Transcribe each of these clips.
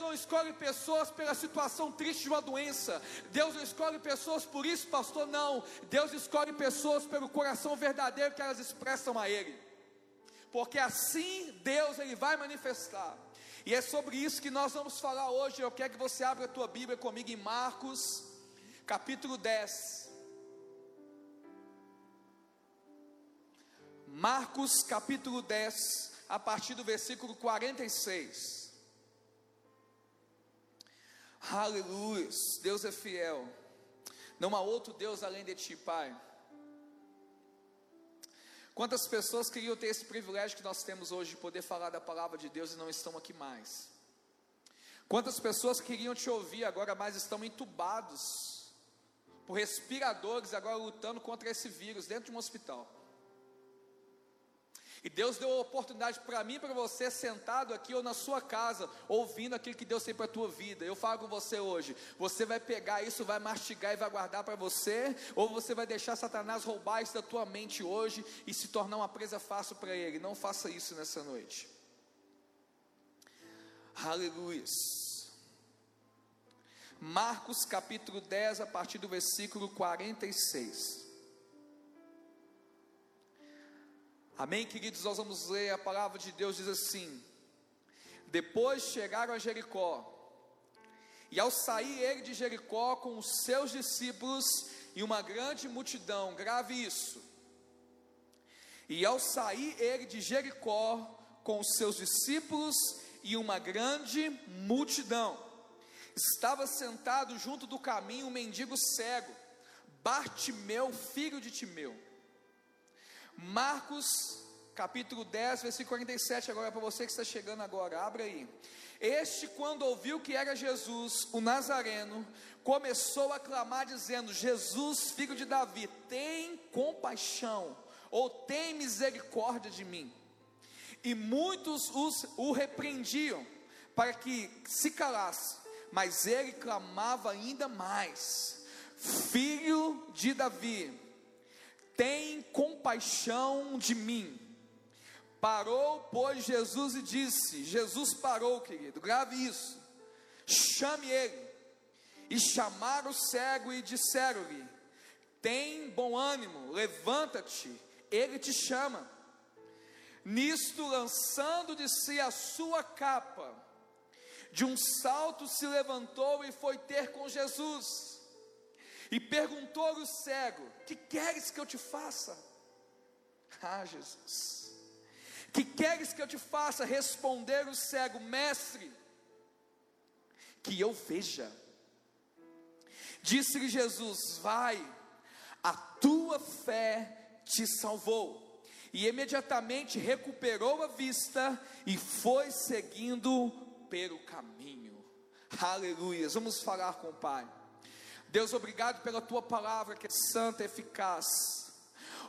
não escolhe pessoas pela situação triste de uma doença. Deus não escolhe pessoas por isso, pastor, não. Deus escolhe pessoas pelo coração verdadeiro que elas expressam a Ele. Porque assim Deus ele vai manifestar. E é sobre isso que nós vamos falar hoje. Eu quero que você abra a tua Bíblia comigo em Marcos, capítulo 10. Marcos, capítulo 10, a partir do versículo 46. Aleluia, Deus é fiel. Não há outro Deus além de ti, Pai. Quantas pessoas queriam ter esse privilégio que nós temos hoje de poder falar da palavra de Deus e não estão aqui mais? Quantas pessoas queriam te ouvir agora, mas estão entubados por respiradores, agora lutando contra esse vírus dentro de um hospital? E Deus deu a oportunidade para mim e para você, sentado aqui ou na sua casa, ouvindo aquilo que Deus tem para a tua vida. Eu falo com você hoje: você vai pegar isso, vai mastigar e vai guardar para você, ou você vai deixar Satanás roubar isso da tua mente hoje e se tornar uma presa fácil para ele. Não faça isso nessa noite. Aleluia. Marcos capítulo 10, a partir do versículo 46. Amém, queridos? Nós vamos ler a palavra de Deus, diz assim: Depois chegaram a Jericó, e ao sair ele de Jericó com os seus discípulos e uma grande multidão, grave isso. E ao sair ele de Jericó com os seus discípulos e uma grande multidão, estava sentado junto do caminho um mendigo cego, Bartimeu, filho de Timeu. Marcos capítulo 10, versículo 47, agora para você que está chegando agora, abre aí. Este, quando ouviu que era Jesus, o Nazareno, começou a clamar, dizendo: Jesus, filho de Davi, tem compaixão, ou tem misericórdia de mim. E muitos os, o repreendiam, para que se calasse, mas ele clamava ainda mais: Filho de Davi, tem compaixão de mim. Parou, pois, Jesus e disse: Jesus parou, querido, grave isso. Chame ele. E chamaram o cego e disseram-lhe: Tem bom ânimo, levanta-te, ele te chama. Nisto, lançando de si a sua capa, de um salto se levantou e foi ter com Jesus. E perguntou-lhe o cego: Que queres que eu te faça? Ah, Jesus. Que queres que eu te faça? Responder o cego: Mestre, que eu veja. Disse-lhe Jesus: Vai, a tua fé te salvou. E imediatamente recuperou a vista e foi seguindo pelo caminho. Aleluia. Vamos falar com o Pai. Deus, obrigado pela tua palavra que é santa e eficaz.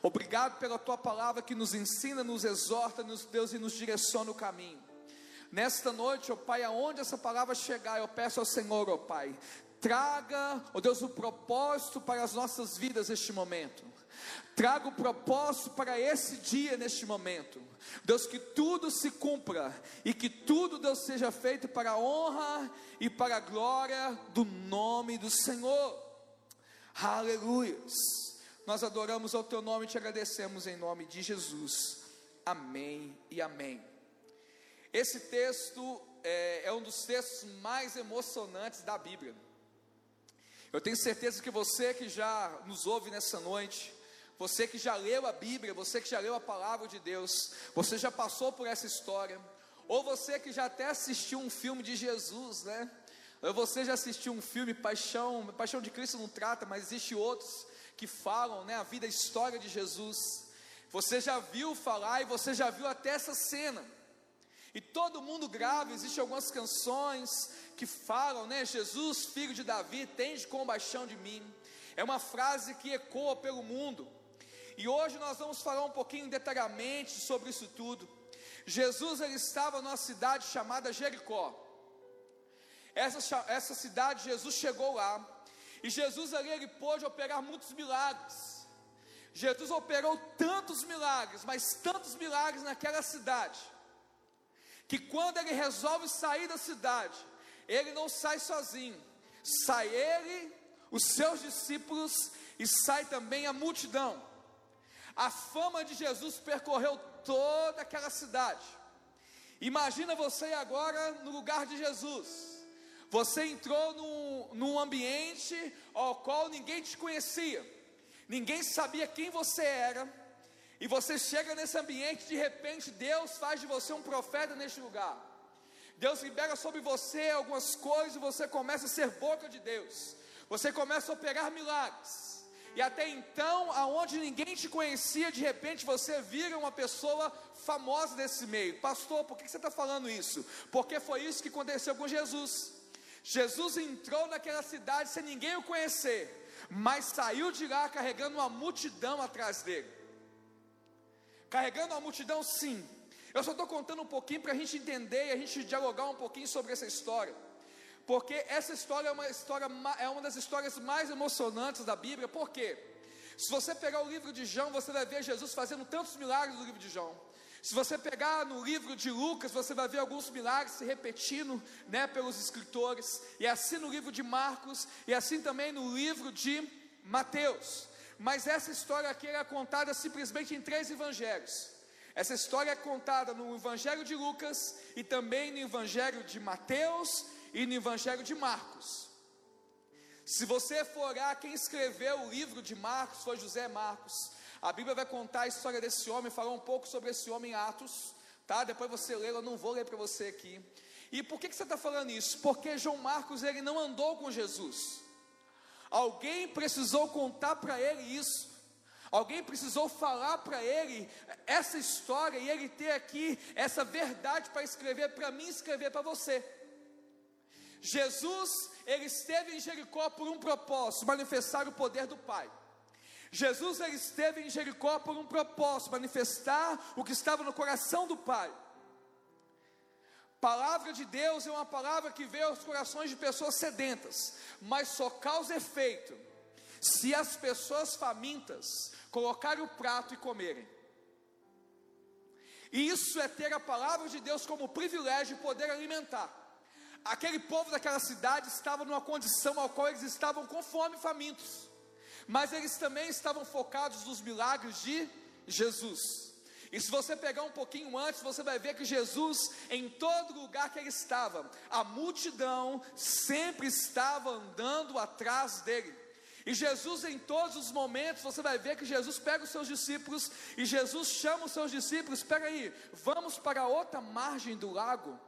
Obrigado pela tua palavra que nos ensina, nos exorta, nos, Deus, e nos direciona o caminho. Nesta noite, ó Pai, aonde essa palavra chegar, eu peço ao Senhor, ó Pai, traga, ó Deus, o propósito para as nossas vidas neste momento. Traga o propósito para esse dia neste momento. Deus, que tudo se cumpra e que tudo, Deus, seja feito para a honra e para a glória do nome do Senhor. Aleluia. Nós adoramos ao teu nome e te agradecemos em nome de Jesus. Amém e amém. Esse texto é, é um dos textos mais emocionantes da Bíblia. Eu tenho certeza que você que já nos ouve nessa noite, você que já leu a Bíblia, você que já leu a palavra de Deus, você já passou por essa história, ou você que já até assistiu um filme de Jesus, né? Ou você já assistiu um filme Paixão, Paixão de Cristo não trata, mas existe outros que falam, né, a vida, a história de Jesus. Você já viu falar e você já viu até essa cena. E todo mundo grava, existem algumas canções que falam, né, Jesus, filho de Davi, tende compaixão de mim. É uma frase que ecoa pelo mundo. E hoje nós vamos falar um pouquinho detalhadamente sobre isso tudo. Jesus ele estava numa cidade chamada Jericó. Essa, essa cidade, Jesus chegou lá, e Jesus ali ele pôde operar muitos milagres. Jesus operou tantos milagres, mas tantos milagres naquela cidade, que quando ele resolve sair da cidade, ele não sai sozinho, sai ele, os seus discípulos e sai também a multidão. A fama de Jesus percorreu toda aquela cidade. Imagina você agora no lugar de Jesus. Você entrou num, num ambiente ao qual ninguém te conhecia, ninguém sabia quem você era, e você chega nesse ambiente, de repente Deus faz de você um profeta neste lugar. Deus libera sobre você algumas coisas e você começa a ser boca de Deus. Você começa a operar milagres. E até então, aonde ninguém te conhecia, de repente você vira uma pessoa famosa desse meio. Pastor, por que você está falando isso? Porque foi isso que aconteceu com Jesus. Jesus entrou naquela cidade sem ninguém o conhecer, mas saiu de lá carregando uma multidão atrás dele. Carregando uma multidão, sim. Eu só estou contando um pouquinho para a gente entender e a gente dialogar um pouquinho sobre essa história. Porque essa história é uma história é uma das histórias mais emocionantes da Bíblia. Por quê? Se você pegar o livro de João, você vai ver Jesus fazendo tantos milagres no livro de João. Se você pegar no livro de Lucas, você vai ver alguns milagres se repetindo, né, pelos escritores, e assim no livro de Marcos, e assim também no livro de Mateus. Mas essa história aqui é contada simplesmente em três evangelhos. Essa história é contada no evangelho de Lucas e também no evangelho de Mateus e no evangelho de Marcos. Se você for olhar quem escreveu o livro de Marcos foi José Marcos. A Bíblia vai contar a história desse homem, falar um pouco sobre esse homem em Atos, tá? Depois você lê, eu não vou ler para você aqui. E por que, que você está falando isso? Porque João Marcos ele não andou com Jesus. Alguém precisou contar para ele isso. Alguém precisou falar para ele essa história e ele ter aqui essa verdade para escrever para mim, escrever para você. Jesus, ele esteve em Jericó por um propósito, manifestar o poder do Pai. Jesus ele esteve em Jericó por um propósito, manifestar o que estava no coração do Pai. Palavra de Deus é uma palavra que veio aos corações de pessoas sedentas, mas só causa efeito se as pessoas famintas colocarem o prato e comerem. E isso é ter a palavra de Deus como privilégio e poder alimentar. Aquele povo daquela cidade estava numa condição ao qual eles estavam com fome e famintos mas eles também estavam focados nos milagres de Jesus. E se você pegar um pouquinho antes, você vai ver que Jesus, em todo lugar que ele estava, a multidão sempre estava andando atrás dele. E Jesus, em todos os momentos, você vai ver que Jesus pega os seus discípulos e Jesus chama os seus discípulos: espera aí, vamos para outra margem do lago.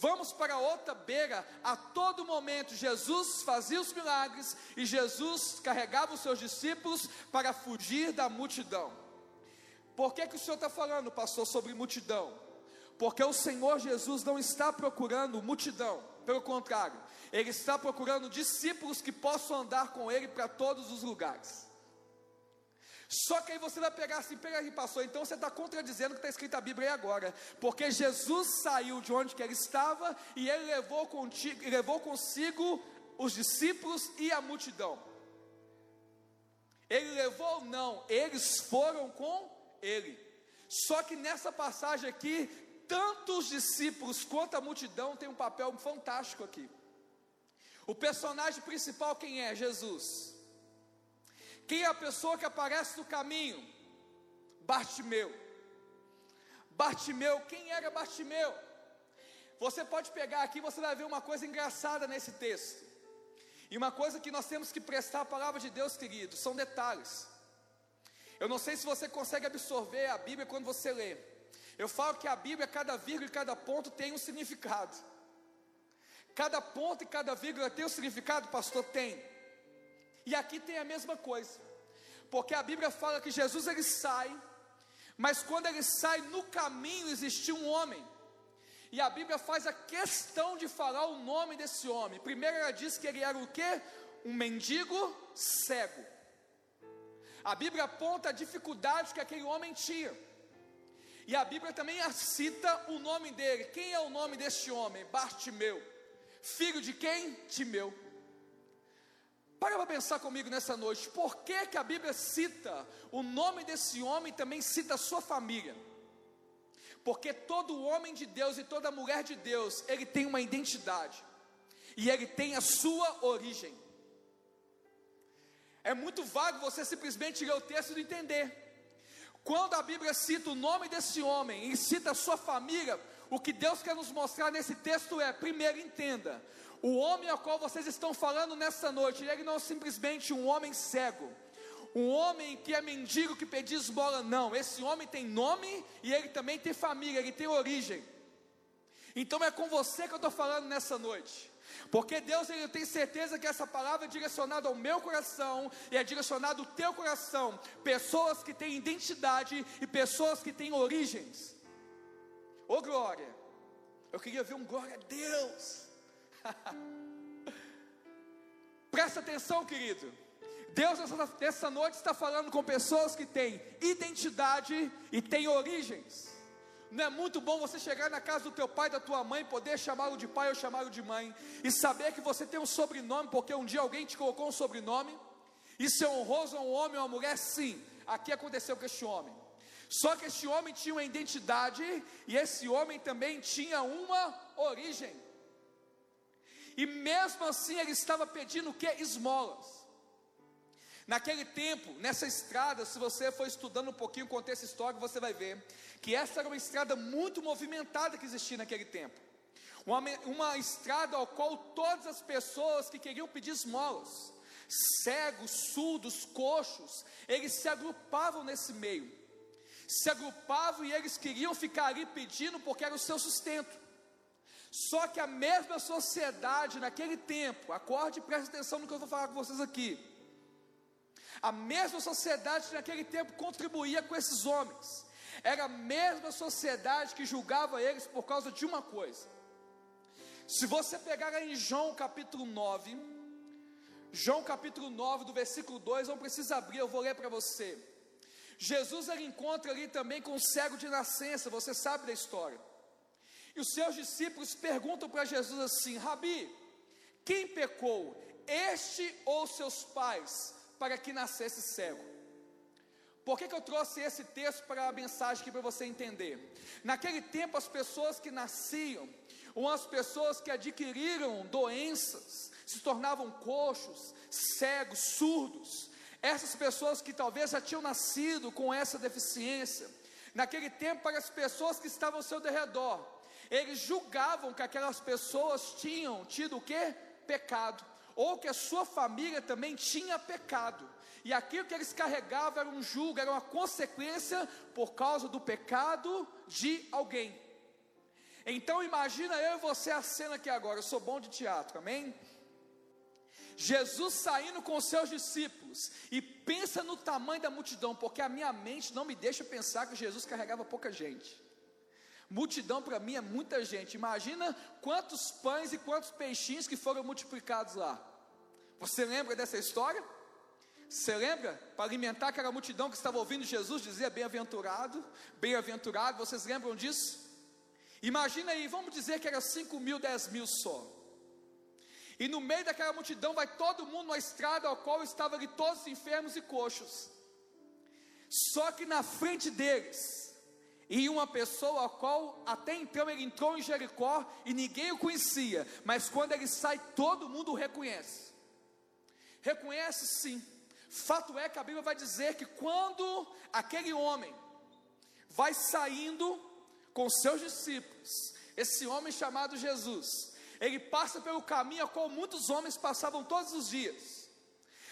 Vamos para outra beira. A todo momento, Jesus fazia os milagres e Jesus carregava os seus discípulos para fugir da multidão. Por que, que o Senhor está falando, pastor, sobre multidão? Porque o Senhor Jesus não está procurando multidão, pelo contrário, Ele está procurando discípulos que possam andar com Ele para todos os lugares. Só que aí você vai pegar assim, pega e passou. Então você está contradizendo o que está escrito na Bíblia aí agora. Porque Jesus saiu de onde que ele estava e ele levou, contigo, levou consigo os discípulos e a multidão. Ele levou não, eles foram com ele. Só que nessa passagem aqui, tanto os discípulos quanto a multidão têm um papel fantástico aqui. O personagem principal quem é? Jesus. Quem é a pessoa que aparece no caminho? Bartimeu. Bartimeu, quem era Bartimeu? Você pode pegar aqui, você vai ver uma coisa engraçada nesse texto. E uma coisa que nós temos que prestar a palavra de Deus, querido, são detalhes. Eu não sei se você consegue absorver a Bíblia quando você lê. Eu falo que a Bíblia, cada vírgula e cada ponto tem um significado. Cada ponto e cada vírgula tem um significado, pastor? Tem. E aqui tem a mesma coisa. Porque a Bíblia fala que Jesus ele sai, mas quando ele sai no caminho existiu um homem. E a Bíblia faz a questão de falar o nome desse homem. Primeiro ela diz que ele era o quê? Um mendigo cego. A Bíblia aponta a dificuldade que aquele homem tinha. E a Bíblia também cita o nome dele. Quem é o nome deste homem? Bartimeu. Filho de quem? Timeu. Para para pensar comigo nessa noite, por que, que a Bíblia cita o nome desse homem e também cita a sua família? Porque todo homem de Deus e toda mulher de Deus, ele tem uma identidade. E ele tem a sua origem. É muito vago você simplesmente ler o texto e entender. Quando a Bíblia cita o nome desse homem e cita a sua família, o que Deus quer nos mostrar nesse texto é: primeiro, entenda, o homem ao qual vocês estão falando nessa noite, ele não é simplesmente um homem cego, um homem que é mendigo que pedia esmola, não. Esse homem tem nome e ele também tem família, ele tem origem. Então é com você que eu estou falando nessa noite. Porque Deus ele tem certeza que essa palavra é direcionada ao meu coração e é direcionada ao teu coração. Pessoas que têm identidade e pessoas que têm origens. Ô oh, glória! Eu queria ver um glória a Deus. Presta atenção, querido. Deus nessa noite está falando com pessoas que têm identidade e têm origens. Não é muito bom você chegar na casa do teu pai, da tua mãe, poder chamá-lo de pai ou chamá-lo de mãe, e saber que você tem um sobrenome, porque um dia alguém te colocou um sobrenome. Isso é honroso a um homem ou a uma mulher? Sim. Aqui aconteceu com este homem. Só que este homem tinha uma identidade e esse homem também tinha uma origem. E mesmo assim ele estava pedindo o que? Esmolas. Naquele tempo, nessa estrada, se você for estudando um pouquinho o contexto histórico, você vai ver que essa era uma estrada muito movimentada que existia naquele tempo. Uma, uma estrada ao qual todas as pessoas que queriam pedir esmolas, cegos, surdos, coxos, eles se agrupavam nesse meio. Se agrupavam e eles queriam ficar ali pedindo porque era o seu sustento. Só que a mesma sociedade naquele tempo, acorde e preste atenção no que eu vou falar com vocês aqui a mesma sociedade naquele tempo contribuía com esses homens. Era a mesma sociedade que julgava eles por causa de uma coisa. Se você pegar em João capítulo 9, João capítulo 9, do versículo 2, não precisa abrir, eu vou ler para você. Jesus ele encontra ali também com um cego de nascença, você sabe da história. E os seus discípulos perguntam para Jesus assim: Rabi, quem pecou, este ou seus pais, para que nascesse cego. Por que, que eu trouxe esse texto para a mensagem aqui para você entender? Naquele tempo, as pessoas que nasciam, ou as pessoas que adquiriram doenças, se tornavam coxos, cegos, surdos. Essas pessoas que talvez já tinham nascido com essa deficiência, naquele tempo, para as pessoas que estavam ao seu redor, eles julgavam que aquelas pessoas tinham tido o que? Pecado ou que a sua família também tinha pecado. E aquilo que eles carregavam era um julgo, era uma consequência por causa do pecado de alguém. Então imagina eu e você a cena aqui agora. Eu sou bom de teatro, amém? Jesus saindo com os seus discípulos e pensa no tamanho da multidão, porque a minha mente não me deixa pensar que Jesus carregava pouca gente. Multidão para mim é muita gente. Imagina quantos pães e quantos peixinhos que foram multiplicados lá. Você lembra dessa história? Você lembra? Para alimentar aquela multidão que estava ouvindo Jesus, dizia bem-aventurado, bem-aventurado. Vocês lembram disso? Imagina aí, vamos dizer que era 5 mil, 10 mil só. E no meio daquela multidão vai todo mundo na estrada ao qual estavam ali todos enfermos e coxos. Só que na frente deles, e uma pessoa a qual até então ele entrou em Jericó e ninguém o conhecia, mas quando ele sai, todo mundo o reconhece. Reconhece sim. Fato é que a Bíblia vai dizer que quando aquele homem vai saindo com seus discípulos, esse homem chamado Jesus, ele passa pelo caminho a qual muitos homens passavam todos os dias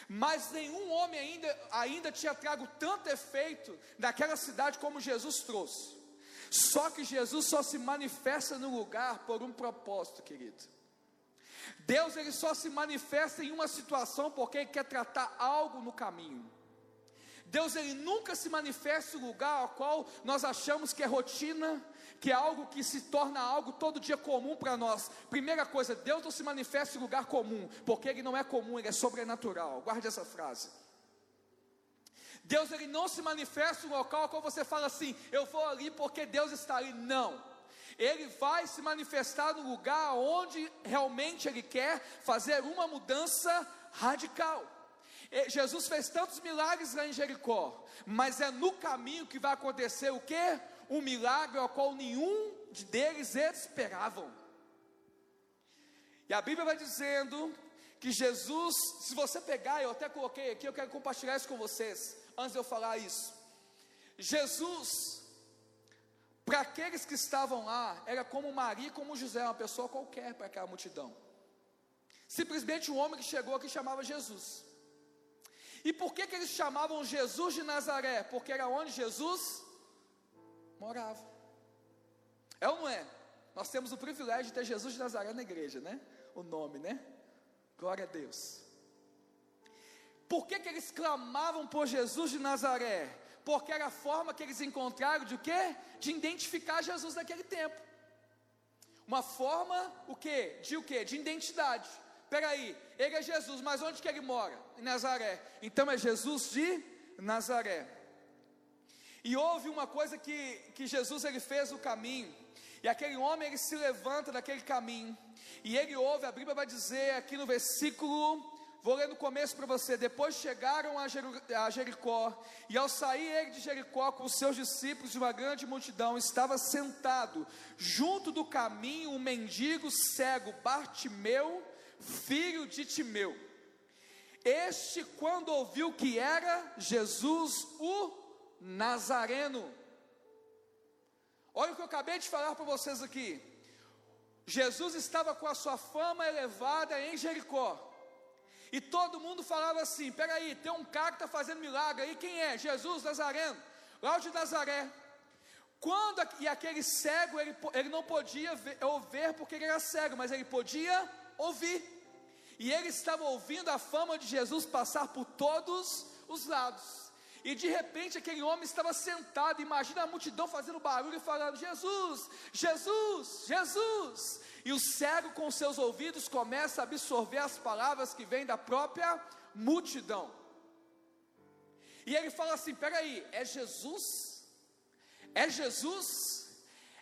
mas nenhum homem ainda, ainda tinha trago tanto efeito naquela cidade como Jesus trouxe. Só que Jesus só se manifesta no lugar por um propósito, querido. Deus ele só se manifesta em uma situação porque ele quer tratar algo no caminho. Deus ele nunca se manifesta um lugar ao qual nós achamos que é rotina, que é algo que se torna algo todo dia comum para nós. Primeira coisa, Deus não se manifesta em lugar comum, porque Ele não é comum, Ele é sobrenatural. Guarde essa frase. Deus ele não se manifesta em um local qual você fala assim, eu vou ali porque Deus está ali. Não. Ele vai se manifestar no lugar onde realmente ele quer fazer uma mudança radical. Jesus fez tantos milagres lá em Jericó, mas é no caminho que vai acontecer o que? Um milagre ao qual nenhum deles esperavam. E a Bíblia vai dizendo que Jesus, se você pegar, eu até coloquei aqui, eu quero compartilhar isso com vocês, antes de eu falar isso. Jesus, para aqueles que estavam lá, era como Maria, como José, uma pessoa qualquer para aquela multidão. Simplesmente um homem que chegou aqui chamava Jesus. E por que, que eles chamavam Jesus de Nazaré? Porque era onde Jesus morava. É ou não é? Nós temos o privilégio de ter Jesus de Nazaré na igreja, né? O nome, né? Glória a Deus. Por que, que eles clamavam por Jesus de Nazaré? Porque era a forma que eles encontraram de o quê? De identificar Jesus naquele tempo. Uma forma, o quê? De o quê? De identidade. Peraí, ele é Jesus, mas onde que ele mora? Em Nazaré. Então é Jesus de Nazaré. E houve uma coisa que, que Jesus ele fez o caminho. E aquele homem ele se levanta daquele caminho. E ele ouve, a Bíblia vai dizer aqui no versículo, vou ler no começo para você. Depois chegaram a Jericó, e ao sair ele de Jericó com os seus discípulos e uma grande multidão, estava sentado junto do caminho um mendigo cego, Bartimeu, filho de Timeu. Este, quando ouviu que era Jesus o Nazareno, olha o que eu acabei de falar para vocês aqui. Jesus estava com a sua fama elevada em Jericó. E todo mundo falava assim: peraí, tem um cara que está fazendo milagre aí, quem é? Jesus Nazareno, lá de Nazaré. Quando e aquele cego, ele, ele não podia ver, porque ele era cego, mas ele podia ouvir. E ele estava ouvindo a fama de Jesus passar por todos os lados. E de repente aquele homem estava sentado, imagina a multidão fazendo barulho e falando: Jesus, Jesus, Jesus. E o cego com seus ouvidos começa a absorver as palavras que vêm da própria multidão. E ele fala assim: peraí, é Jesus? É Jesus?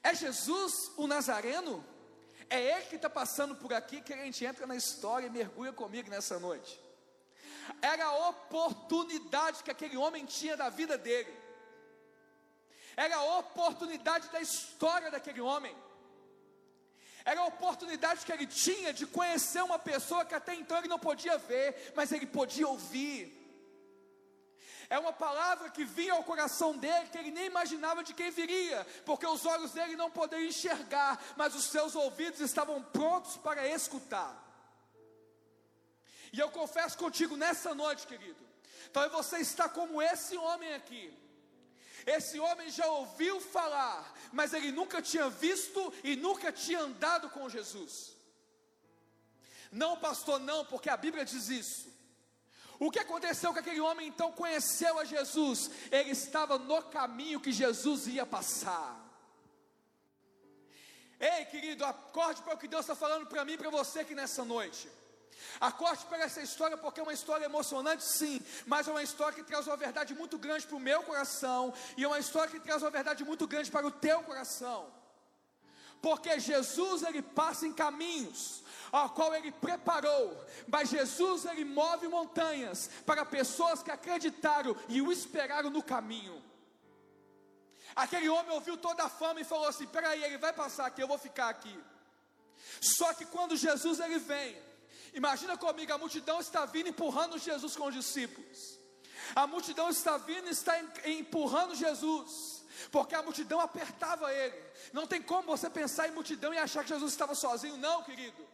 É Jesus o Nazareno? É Ele que está passando por aqui que a gente entra na história e mergulha comigo nessa noite. Era a oportunidade que aquele homem tinha da vida dele. Era a oportunidade da história daquele homem. Era a oportunidade que ele tinha de conhecer uma pessoa que até então ele não podia ver, mas ele podia ouvir. É uma palavra que vinha ao coração dele, que ele nem imaginava de quem viria, porque os olhos dele não poderiam enxergar, mas os seus ouvidos estavam prontos para escutar. E eu confesso contigo nessa noite, querido, talvez você está como esse homem aqui. Esse homem já ouviu falar, mas ele nunca tinha visto e nunca tinha andado com Jesus. Não, pastor, não, porque a Bíblia diz isso. O que aconteceu com aquele homem então conheceu a Jesus? Ele estava no caminho que Jesus ia passar. Ei, querido, acorde para o que Deus está falando para mim e para você aqui nessa noite. Acorde para essa história porque é uma história emocionante, sim, mas é uma história que traz uma verdade muito grande para o meu coração e é uma história que traz uma verdade muito grande para o teu coração. Porque Jesus ele passa em caminhos ao qual ele preparou. Mas Jesus ele move montanhas para pessoas que acreditaram e o esperaram no caminho. Aquele homem ouviu toda a fama e falou assim: "Peraí, ele vai passar aqui, eu vou ficar aqui". Só que quando Jesus ele vem, imagina comigo, a multidão está vindo empurrando Jesus com os discípulos. A multidão está vindo e está empurrando Jesus porque a multidão apertava ele. Não tem como você pensar em multidão e achar que Jesus estava sozinho, não, querido.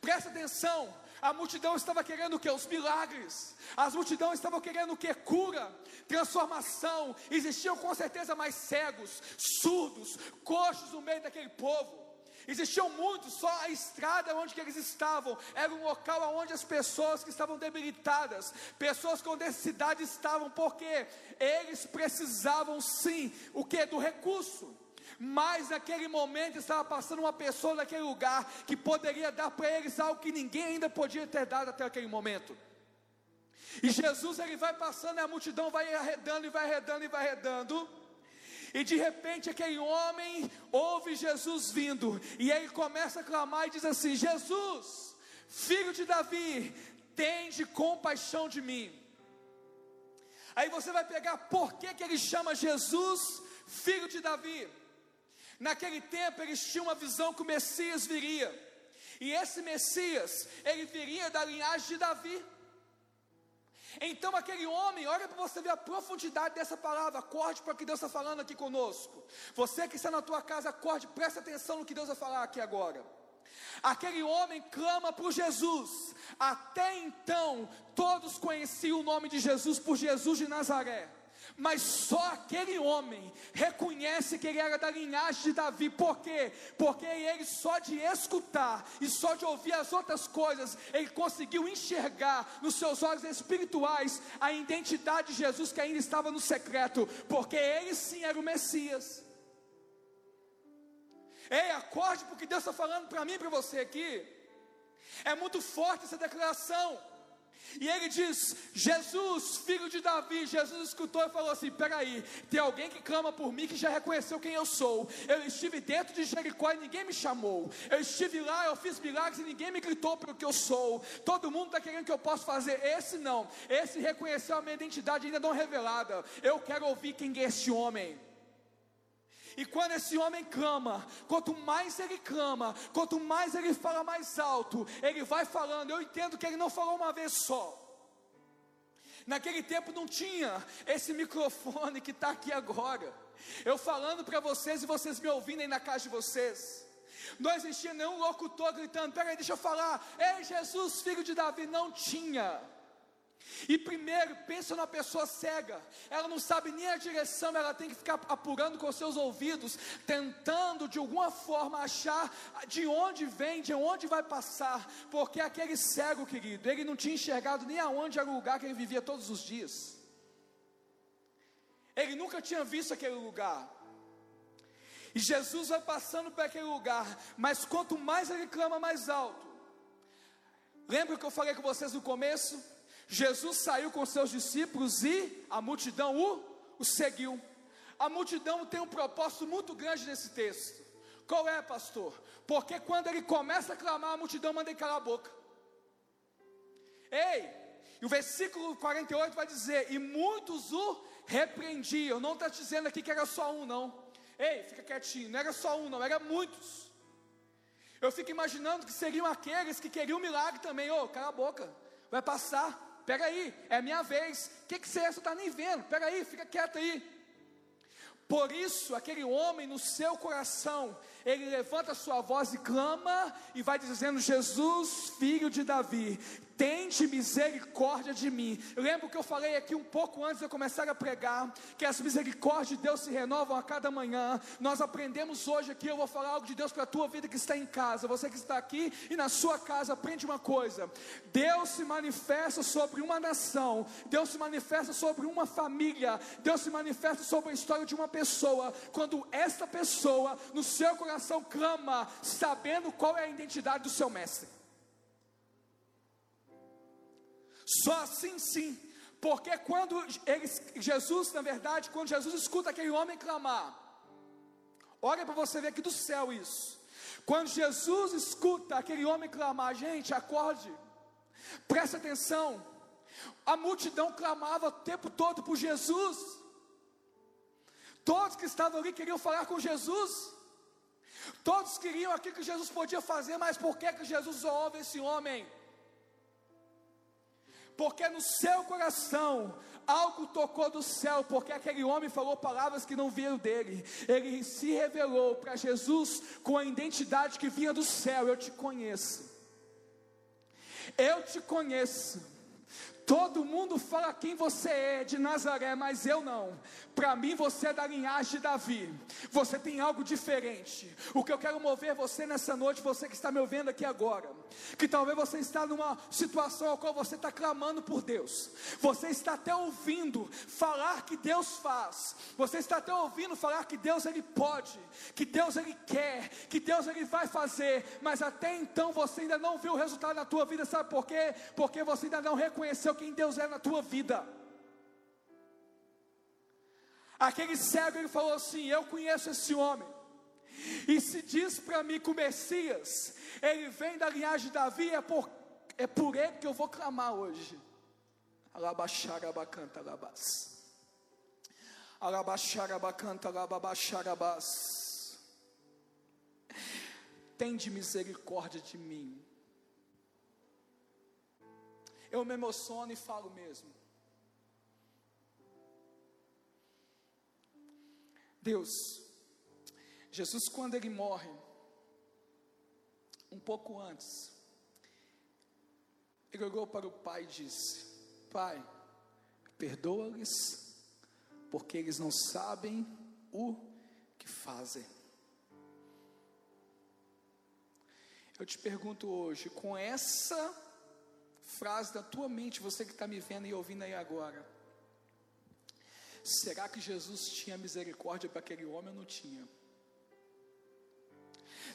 Presta atenção, a multidão estava querendo o que? Os milagres. As multidão estavam querendo o que? Cura, transformação. Existiam com certeza mais cegos, surdos, coxos no meio daquele povo. Existiam muitos, só a estrada onde eles estavam era um local onde as pessoas que estavam debilitadas, pessoas com necessidade estavam, porque eles precisavam sim, o que? Do recurso mas naquele momento estava passando uma pessoa naquele lugar que poderia dar para eles algo que ninguém ainda podia ter dado até aquele momento. E Jesus ele vai passando e a multidão vai arredando e vai arredando e vai arredando. E de repente aquele homem ouve Jesus vindo e ele começa a clamar e diz assim: Jesus, filho de Davi, tende compaixão de mim. Aí você vai pegar por que, que ele chama Jesus filho de Davi. Naquele tempo eles tinham uma visão que o Messias viria. E esse Messias, ele viria da linhagem de Davi. Então aquele homem, olha para você ver a profundidade dessa palavra, acorde para o que Deus está falando aqui conosco. Você que está na tua casa, acorde, presta atenção no que Deus vai falar aqui agora. Aquele homem clama por Jesus. Até então, todos conheciam o nome de Jesus por Jesus de Nazaré mas só aquele homem reconhece que ele era da linhagem de Davi, por quê? Porque ele só de escutar e só de ouvir as outras coisas, ele conseguiu enxergar nos seus olhos espirituais a identidade de Jesus que ainda estava no secreto, porque ele sim era o Messias. Ei, acorde porque Deus está falando para mim e para você aqui. É muito forte essa declaração. E ele diz: Jesus, filho de Davi. Jesus escutou e falou assim: Peraí, tem alguém que clama por mim que já reconheceu quem eu sou. Eu estive dentro de Jericó e ninguém me chamou. Eu estive lá, eu fiz milagres e ninguém me gritou pelo que eu sou. Todo mundo está querendo que eu possa fazer. Esse não. Esse reconheceu a minha identidade ainda não revelada. Eu quero ouvir quem é esse homem. E quando esse homem clama, quanto mais ele clama, quanto mais ele fala mais alto, ele vai falando. Eu entendo que ele não falou uma vez só. Naquele tempo não tinha esse microfone que está aqui agora. Eu falando para vocês e vocês me ouvindo aí na casa de vocês. Não existia nenhum locutor gritando: peraí, deixa eu falar. Ei, Jesus, filho de Davi. Não tinha. E primeiro, pensa na pessoa cega, ela não sabe nem a direção, ela tem que ficar apurando com seus ouvidos, tentando de alguma forma achar de onde vem, de onde vai passar, porque aquele cego, querido, ele não tinha enxergado nem aonde era o lugar que ele vivia todos os dias, ele nunca tinha visto aquele lugar, e Jesus vai passando por aquele lugar, mas quanto mais ele clama mais alto, lembra que eu falei com vocês no começo? Jesus saiu com seus discípulos e a multidão o, o seguiu. A multidão tem um propósito muito grande nesse texto. Qual é, pastor? Porque quando ele começa a clamar, a multidão manda ele calar a boca. Ei, e o versículo 48 vai dizer: E muitos o repreendiam. Não está dizendo aqui que era só um, não. Ei, fica quietinho, não era só um, não, era muitos. Eu fico imaginando que seriam aqueles que queriam milagre também. Ô, oh, cala a boca, vai passar pega aí, é minha vez. O que, que você está nem vendo? Pega aí, fica quieto aí. Por isso, aquele homem no seu coração, ele levanta sua voz e clama, e vai dizendo: Jesus, filho de Davi, tende misericórdia de mim. Lembro que eu falei aqui um pouco antes de eu começar a pregar, que as misericórdias de Deus se renovam a cada manhã. Nós aprendemos hoje aqui, eu vou falar algo de Deus para a tua vida que está em casa. Você que está aqui e na sua casa, aprende uma coisa: Deus se manifesta sobre uma nação, Deus se manifesta sobre uma família, Deus se manifesta sobre a história de uma pessoa, quando esta pessoa no seu coração clama, sabendo qual é a identidade do seu mestre. Só assim sim, porque quando eles, Jesus, na verdade, quando Jesus escuta aquele homem clamar, olha para você ver aqui do céu isso. Quando Jesus escuta aquele homem clamar, gente, acorde, preste atenção. A multidão clamava o tempo todo por Jesus. Todos que estavam ali queriam falar com Jesus. Todos queriam aquilo que Jesus podia fazer, mas por que, que Jesus ouve esse homem? porque no seu coração algo tocou do céu, porque aquele homem falou palavras que não vieram dele. Ele se revelou para Jesus com a identidade que vinha do céu. Eu te conheço. Eu te conheço. Todo mundo fala quem você é de Nazaré, mas eu não. Para mim você é da linhagem de Davi. Você tem algo diferente. O que eu quero mover você nessa noite, você que está me ouvindo aqui agora, que talvez você está numa situação a qual você está clamando por Deus. Você está até ouvindo falar que Deus faz. Você está até ouvindo falar que Deus ele pode, que Deus ele quer, que Deus ele vai fazer, mas até então você ainda não viu o resultado na tua vida, sabe por quê? Porque você ainda não reconheceu quem Deus é na tua vida. Aquele cego ele falou assim: Eu conheço esse homem. E se diz para mim que o Messias, ele vem da linhagem de Davi, é por, é por ele que eu vou clamar hoje. Alabaxarabacanta, alababaxarabás. Tende misericórdia de mim. Eu me emociono e falo mesmo. Deus, Jesus, quando ele morre, um pouco antes, ele olhou para o pai e disse: Pai, perdoa-lhes, porque eles não sabem o que fazem. Eu te pergunto hoje, com essa frase da tua mente, você que está me vendo e ouvindo aí agora, Será que Jesus tinha misericórdia para aquele homem ou não tinha?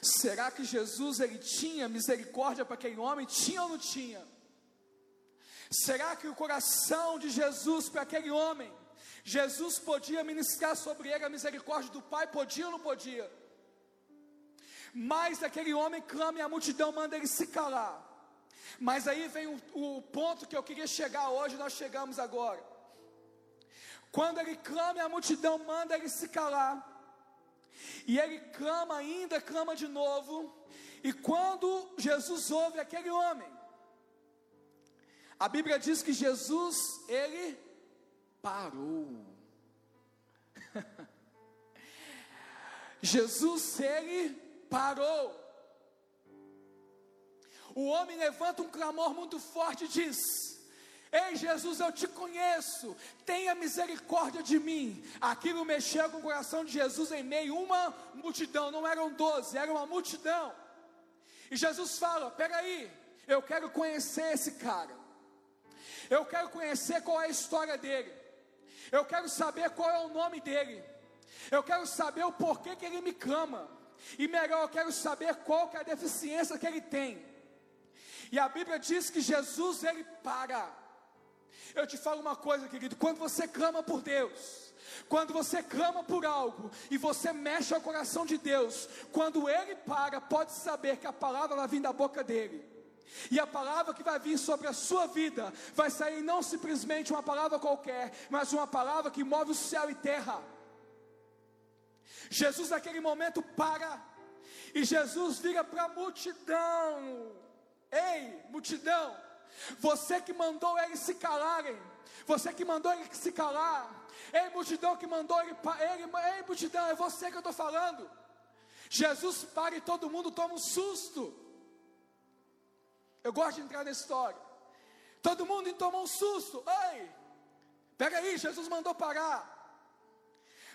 Será que Jesus ele tinha misericórdia para aquele homem? Tinha ou não tinha? Será que o coração de Jesus para aquele homem, Jesus podia ministrar sobre ele a misericórdia do Pai? Podia ou não podia? Mas aquele homem clama e a multidão manda ele se calar. Mas aí vem o, o ponto que eu queria chegar hoje, nós chegamos agora. Quando ele clama a multidão manda ele se calar. E ele clama ainda, clama de novo. E quando Jesus ouve aquele homem, a Bíblia diz que Jesus, ele parou. Jesus, ele parou. O homem levanta um clamor muito forte e diz: Ei Jesus, eu te conheço, tenha misericórdia de mim. Aquilo mexeu com o coração de Jesus em meio a uma multidão, não eram doze, era uma multidão. E Jesus fala: peraí, eu quero conhecer esse cara, eu quero conhecer qual é a história dele, eu quero saber qual é o nome dele, eu quero saber o porquê que ele me clama, e melhor, eu quero saber qual que é a deficiência que ele tem. E a Bíblia diz que Jesus ele para. Eu te falo uma coisa, querido: quando você clama por Deus, quando você clama por algo e você mexe ao coração de Deus, quando Ele para, pode saber que a palavra vai vir da boca dele. E a palavra que vai vir sobre a sua vida vai sair não simplesmente uma palavra qualquer, mas uma palavra que move o céu e terra. Jesus naquele momento para, e Jesus vira para a multidão: Ei, multidão, você que mandou eles se calarem. Você que mandou ele se calar. Ei, multidão que mandou ele, ele ei, multidão, é você que eu estou falando. Jesus para e todo mundo toma um susto. Eu gosto de entrar na história. Todo mundo tomou um susto. Ei, pega aí, Jesus mandou parar.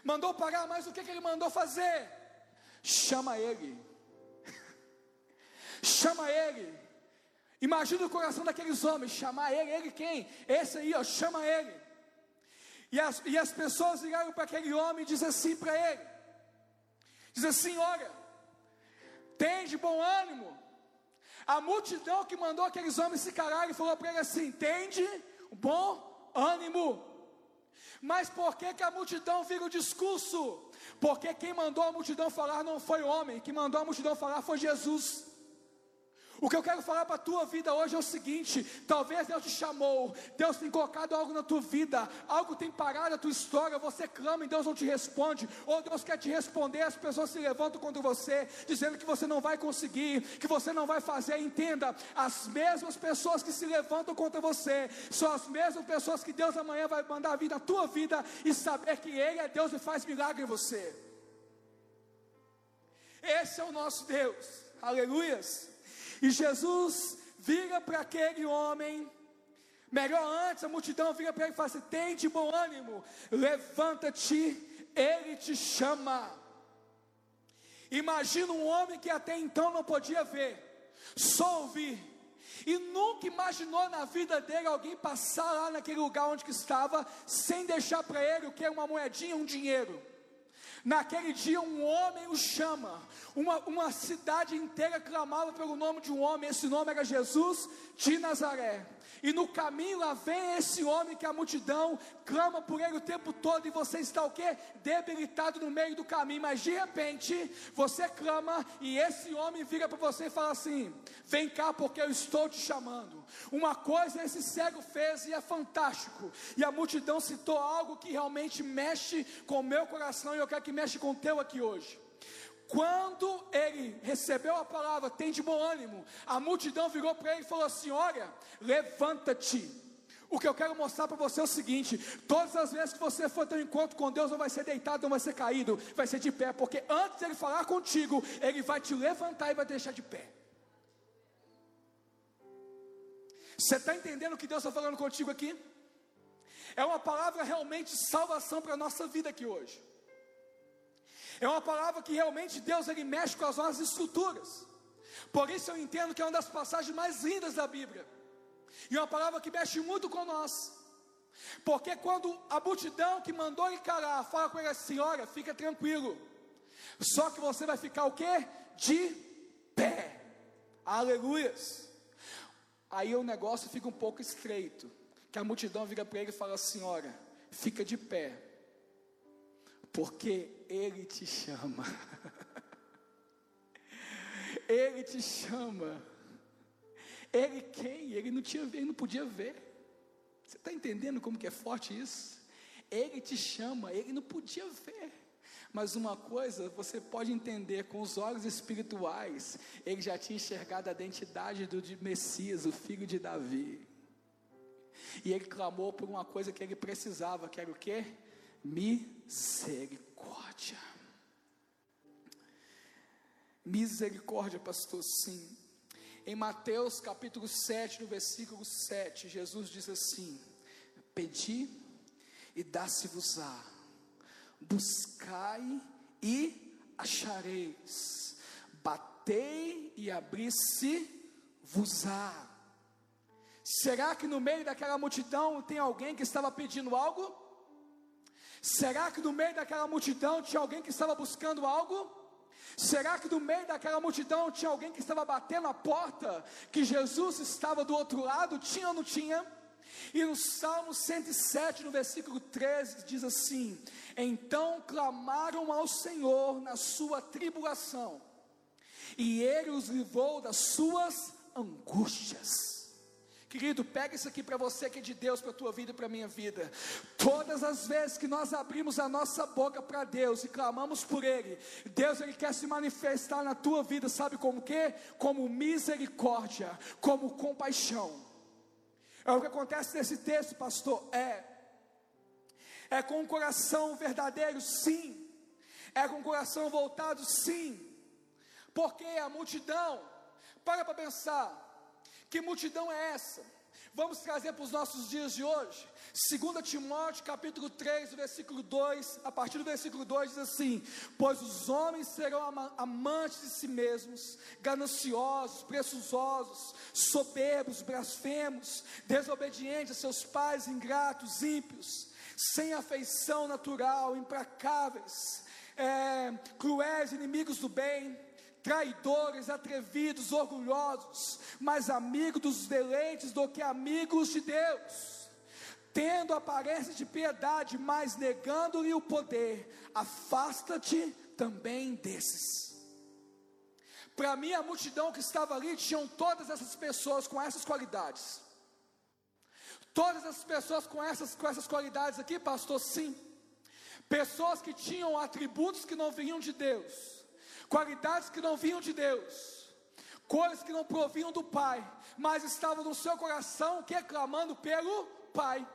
Mandou parar, mas o que, que ele mandou fazer? Chama ele. Chama ele. Imagina o coração daqueles homens, chamar ele, ele quem? Esse aí, ó, chama ele. E as, e as pessoas ligaram para aquele homem e dizem assim para ele: diz assim, olha, tem de bom ânimo. A multidão que mandou aqueles homens se calarem falou para ele assim: tende bom ânimo. Mas por que, que a multidão vira o discurso? Porque quem mandou a multidão falar não foi o homem, quem mandou a multidão falar foi Jesus. O que eu quero falar para a tua vida hoje é o seguinte: talvez Deus te chamou, Deus tem colocado algo na tua vida, algo tem parado a tua história, você clama e Deus não te responde, ou Deus quer te responder, as pessoas se levantam contra você, dizendo que você não vai conseguir, que você não vai fazer. Entenda, as mesmas pessoas que se levantam contra você, são as mesmas pessoas que Deus amanhã vai mandar vir na tua vida e saber que Ele é Deus e faz milagre em você. Esse é o nosso Deus, aleluias. E Jesus vira para aquele homem, melhor antes, a multidão vira para ele e fala assim: tem de bom ânimo, levanta-te, ele te chama. Imagina um homem que até então não podia ver, só ouvir, e nunca imaginou na vida dele alguém passar lá naquele lugar onde que estava, sem deixar para ele o que é uma moedinha, um dinheiro. Naquele dia, um homem o chama, uma, uma cidade inteira clamava pelo nome de um homem, esse nome era Jesus de Nazaré. E no caminho lá vem esse homem que a multidão clama por ele o tempo todo, e você está o quê? Debilitado no meio do caminho, mas de repente você clama e esse homem vira para você e fala assim: Vem cá, porque eu estou te chamando. Uma coisa esse cego fez e é fantástico, e a multidão citou algo que realmente mexe com o meu coração, e eu quero que mexe com o teu aqui hoje. Quando ele recebeu a palavra, tem de bom ânimo, a multidão virou para ele e falou assim: Olha, levanta-te. O que eu quero mostrar para você é o seguinte: todas as vezes que você for ter um encontro com Deus, não vai ser deitado, não vai ser caído, vai ser de pé, porque antes de ele falar contigo, ele vai te levantar e vai deixar de pé. Você está entendendo o que Deus está falando contigo aqui? É uma palavra realmente salvação para a nossa vida aqui hoje. É uma palavra que realmente Deus ele mexe com as nossas estruturas. Por isso eu entendo que é uma das passagens mais lindas da Bíblia. E é uma palavra que mexe muito com nós. Porque quando a multidão que mandou ele calar, fala com ele assim: olha, fica tranquilo. Só que você vai ficar o quê? De pé. Aleluias. Aí o negócio fica um pouco estreito. Que a multidão vira para ele e fala assim: olha, fica de pé porque Ele te chama. Ele te chama. Ele quem? Ele não tinha ele não podia ver. Você está entendendo como que é forte isso? Ele te chama, ele não podia ver. Mas uma coisa você pode entender com os olhos espirituais, ele já tinha enxergado a identidade do Messias, o filho de Davi. E ele clamou por uma coisa que ele precisava, que era o quê? misericórdia. Misericórdia, pastor, sim. Em Mateus capítulo 7, no versículo 7, Jesus diz assim: Pedi e dá-se-vos-á, buscai e achareis, batei e abri-se-vos-á. Será que no meio daquela multidão tem alguém que estava pedindo algo? Será que no meio daquela multidão tinha alguém que estava buscando algo? Será que no meio daquela multidão tinha alguém que estava batendo a porta, que Jesus estava do outro lado? Tinha ou não tinha? E no Salmo 107, no versículo 13, diz assim: Então clamaram ao Senhor na sua tribulação, e ele os livrou das suas angústias. Querido, pega isso aqui para você que é de Deus, para a tua vida e para a minha vida. Todas as vezes que nós abrimos a nossa boca para Deus e clamamos por Ele, Deus Ele quer se manifestar na tua vida, sabe como que? Como misericórdia, como compaixão. É o que acontece nesse texto, pastor. É. É com o coração verdadeiro, sim. É com o coração voltado, sim. Porque a multidão, para para pensar, que multidão é essa? Vamos trazer para os nossos dias de hoje. 2 Timóteo capítulo 3, versículo 2, a partir do versículo 2 diz assim: Pois os homens serão amantes de si mesmos, gananciosos, presunçosos, soberbos, blasfemos, desobedientes a seus pais, ingratos, ímpios, sem afeição natural, implacáveis, é, cruéis, inimigos do bem traidores, atrevidos, orgulhosos, mais amigos dos deleites do que amigos de Deus, tendo aparência de piedade, mas negando-lhe o poder, afasta-te também desses. Para mim, a multidão que estava ali tinham todas essas pessoas com essas qualidades. Todas essas pessoas com essas, com essas qualidades aqui, pastor, sim. Pessoas que tinham atributos que não vinham de Deus qualidades que não vinham de Deus, coisas que não provinham do Pai, mas estavam no seu coração que clamando pelo Pai.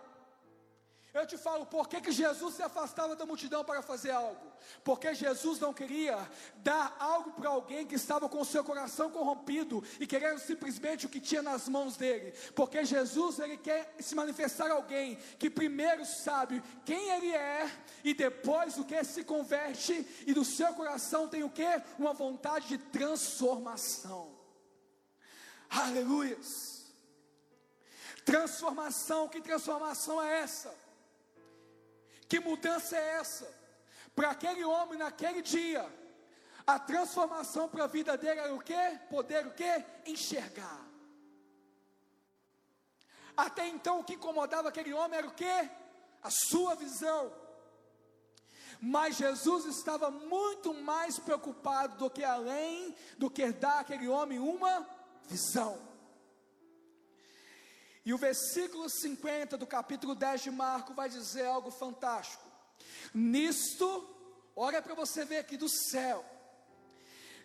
Eu te falo, por que, que Jesus se afastava da multidão para fazer algo? Porque Jesus não queria dar algo para alguém que estava com o seu coração corrompido e querendo simplesmente o que tinha nas mãos dele. Porque Jesus, ele quer se manifestar alguém que primeiro sabe quem ele é e depois o que se converte e do seu coração tem o que? Uma vontade de transformação. Aleluias. Transformação, que transformação é essa? Que mudança é essa? Para aquele homem naquele dia, a transformação para a vida dele era o que? Poder o que? Enxergar. Até então o que incomodava aquele homem era o que? A sua visão. Mas Jesus estava muito mais preocupado do que além do que dar àquele homem uma visão. E o versículo 50 do capítulo 10 de Marco vai dizer algo fantástico. Nisto, olha para você ver aqui do céu.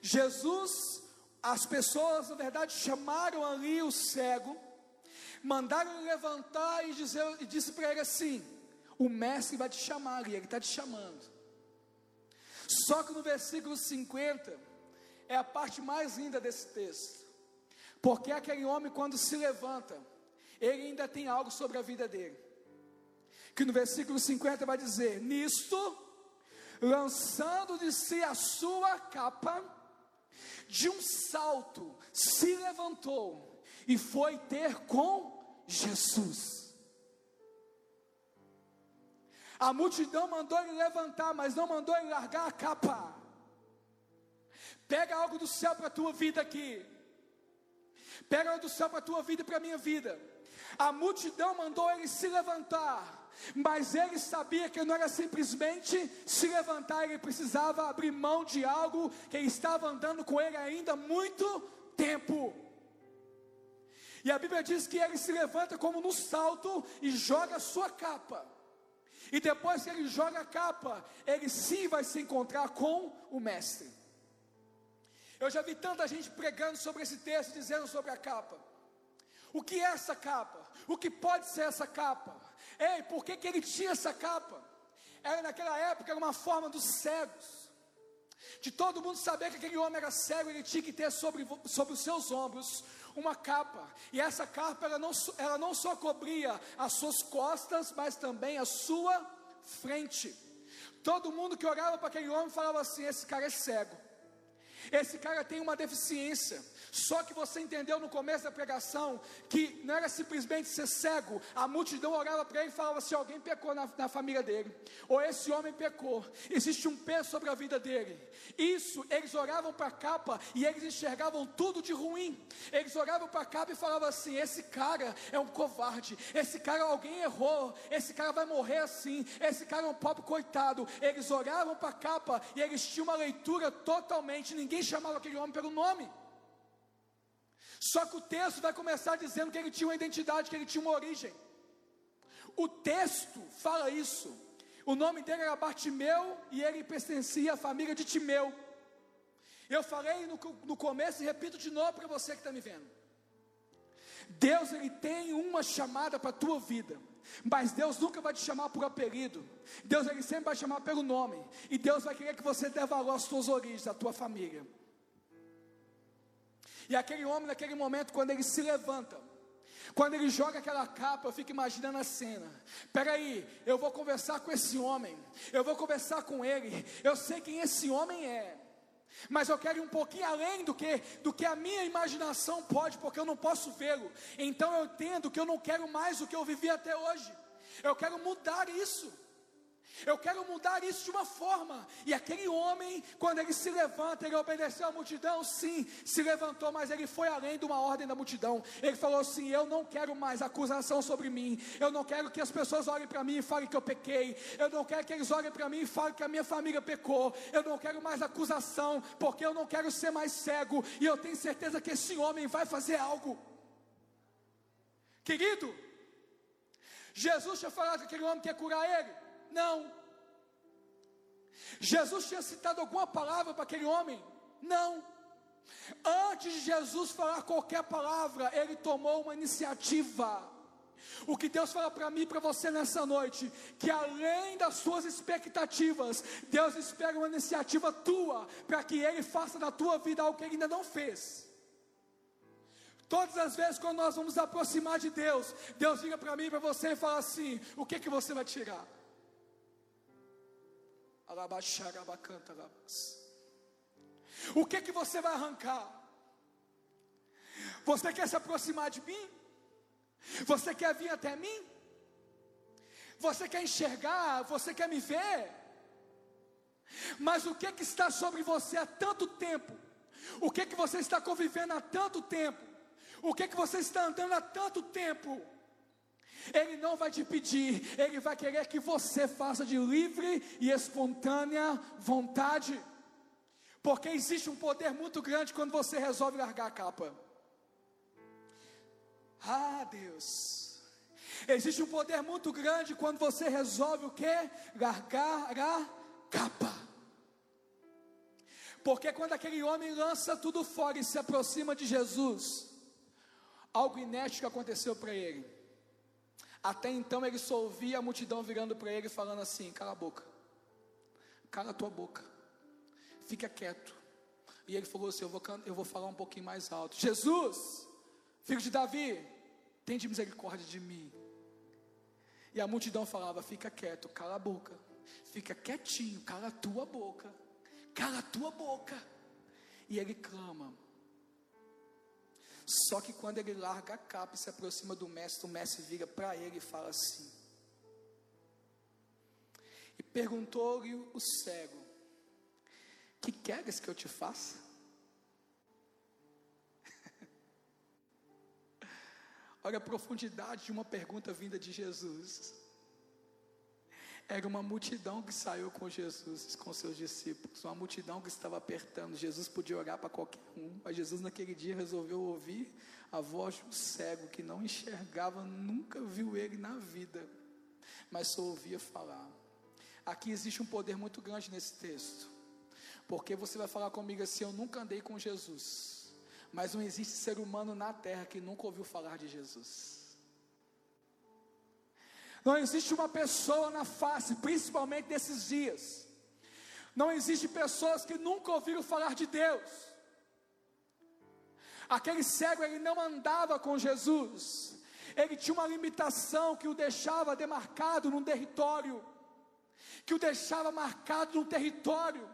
Jesus, as pessoas, na verdade, chamaram ali o cego, mandaram levantar e, dizer, e disse para ele assim: O mestre vai te chamar, e ele está te chamando. Só que no versículo 50 é a parte mais linda desse texto, porque aquele homem, quando se levanta, ele ainda tem algo sobre a vida dele que no versículo 50 vai dizer: Nisto, lançando de si a sua capa, de um salto se levantou e foi ter com Jesus. A multidão mandou ele levantar, mas não mandou ele largar a capa. Pega algo do céu para a tua vida aqui. Pega algo do céu para a tua vida e para a minha vida. A multidão mandou ele se levantar, mas ele sabia que não era simplesmente se levantar, ele precisava abrir mão de algo que estava andando com ele ainda muito tempo. E a Bíblia diz que ele se levanta como no salto e joga a sua capa. E depois que ele joga a capa, ele sim vai se encontrar com o Mestre. Eu já vi tanta gente pregando sobre esse texto, dizendo sobre a capa. O que é essa capa? O que pode ser essa capa? Ei, por que, que ele tinha essa capa? Era naquela época era uma forma dos cegos. De todo mundo saber que aquele homem era cego, ele tinha que ter sobre, sobre os seus ombros uma capa. E essa capa ela não, ela não só cobria as suas costas, mas também a sua frente. Todo mundo que olhava para aquele homem falava assim: esse cara é cego. Esse cara tem uma deficiência. Só que você entendeu no começo da pregação que não era simplesmente ser cego, a multidão orava para ele e falava se assim, alguém pecou na, na família dele, ou esse homem pecou, existe um peso sobre a vida dele. Isso, eles oravam para a capa e eles enxergavam tudo de ruim. Eles oravam para a capa e falavam assim: esse cara é um covarde, esse cara alguém errou, esse cara vai morrer assim, esse cara é um pobre coitado. Eles oravam para a capa e eles tinham uma leitura totalmente, ninguém chamava aquele homem pelo nome. Só que o texto vai começar dizendo que ele tinha uma identidade, que ele tinha uma origem. O texto fala isso. O nome dele era Bartimeu e ele pertencia à família de Timeu. Eu falei no, no começo e repito de novo para você que está me vendo. Deus ele tem uma chamada para a tua vida. Mas Deus nunca vai te chamar por apelido. Deus ele sempre vai chamar pelo nome. E Deus vai querer que você dê valor às tuas origens, à tua família. E aquele homem, naquele momento, quando ele se levanta, quando ele joga aquela capa, eu fico imaginando a cena. Peraí, eu vou conversar com esse homem, eu vou conversar com ele, eu sei quem esse homem é. Mas eu quero ir um pouquinho além do que, do que a minha imaginação pode, porque eu não posso vê-lo. Então eu entendo que eu não quero mais o que eu vivi até hoje. Eu quero mudar isso. Eu quero mudar isso de uma forma. E aquele homem, quando ele se levanta, ele obedeceu à multidão, sim, se levantou, mas ele foi além de uma ordem da multidão. Ele falou assim: Eu não quero mais acusação sobre mim. Eu não quero que as pessoas olhem para mim e falem que eu pequei. Eu não quero que eles olhem para mim e falem que a minha família pecou. Eu não quero mais acusação, porque eu não quero ser mais cego. E eu tenho certeza que esse homem vai fazer algo. Querido, Jesus tinha falado que aquele homem quer curar ele. Não. Jesus tinha citado alguma palavra para aquele homem? Não. Antes de Jesus falar qualquer palavra, ele tomou uma iniciativa. O que Deus fala para mim e para você nessa noite, que além das suas expectativas, Deus espera uma iniciativa tua, para que Ele faça na tua vida algo que Ele ainda não fez. Todas as vezes quando nós vamos aproximar de Deus, Deus liga para mim e para você e fala assim: o que que você vai tirar? O que que você vai arrancar? Você quer se aproximar de mim? Você quer vir até mim? Você quer enxergar? Você quer me ver? Mas o que que está sobre você há tanto tempo? O que que você está convivendo há tanto tempo? O que que você está andando há tanto tempo? Ele não vai te pedir, ele vai querer que você faça de livre e espontânea vontade. Porque existe um poder muito grande quando você resolve largar a capa. Ah, Deus. Existe um poder muito grande quando você resolve o que? Largar a capa. Porque quando aquele homem lança tudo fora e se aproxima de Jesus, algo inédito aconteceu para ele. Até então ele só ouvia a multidão virando para ele falando assim: cala a boca, cala a tua boca, fica quieto. E ele falou assim: eu vou, eu vou falar um pouquinho mais alto: Jesus, filho de Davi, tem de misericórdia de mim. E a multidão falava: fica quieto, cala a boca, fica quietinho, cala a tua boca, cala a tua boca. E ele clama: só que quando ele larga a capa e se aproxima do mestre, o mestre vira para ele e fala assim: E perguntou-lhe o cego: Que queres que eu te faça? Olha a profundidade de uma pergunta vinda de Jesus. Era uma multidão que saiu com Jesus, com seus discípulos, uma multidão que estava apertando. Jesus podia orar para qualquer um, mas Jesus naquele dia resolveu ouvir a voz de um cego que não enxergava, nunca viu ele na vida, mas só ouvia falar. Aqui existe um poder muito grande nesse texto, porque você vai falar comigo assim: Eu nunca andei com Jesus, mas não existe ser humano na terra que nunca ouviu falar de Jesus. Não existe uma pessoa na face, principalmente nesses dias. Não existe pessoas que nunca ouviram falar de Deus. Aquele cego ele não andava com Jesus. Ele tinha uma limitação que o deixava demarcado num território, que o deixava marcado num território,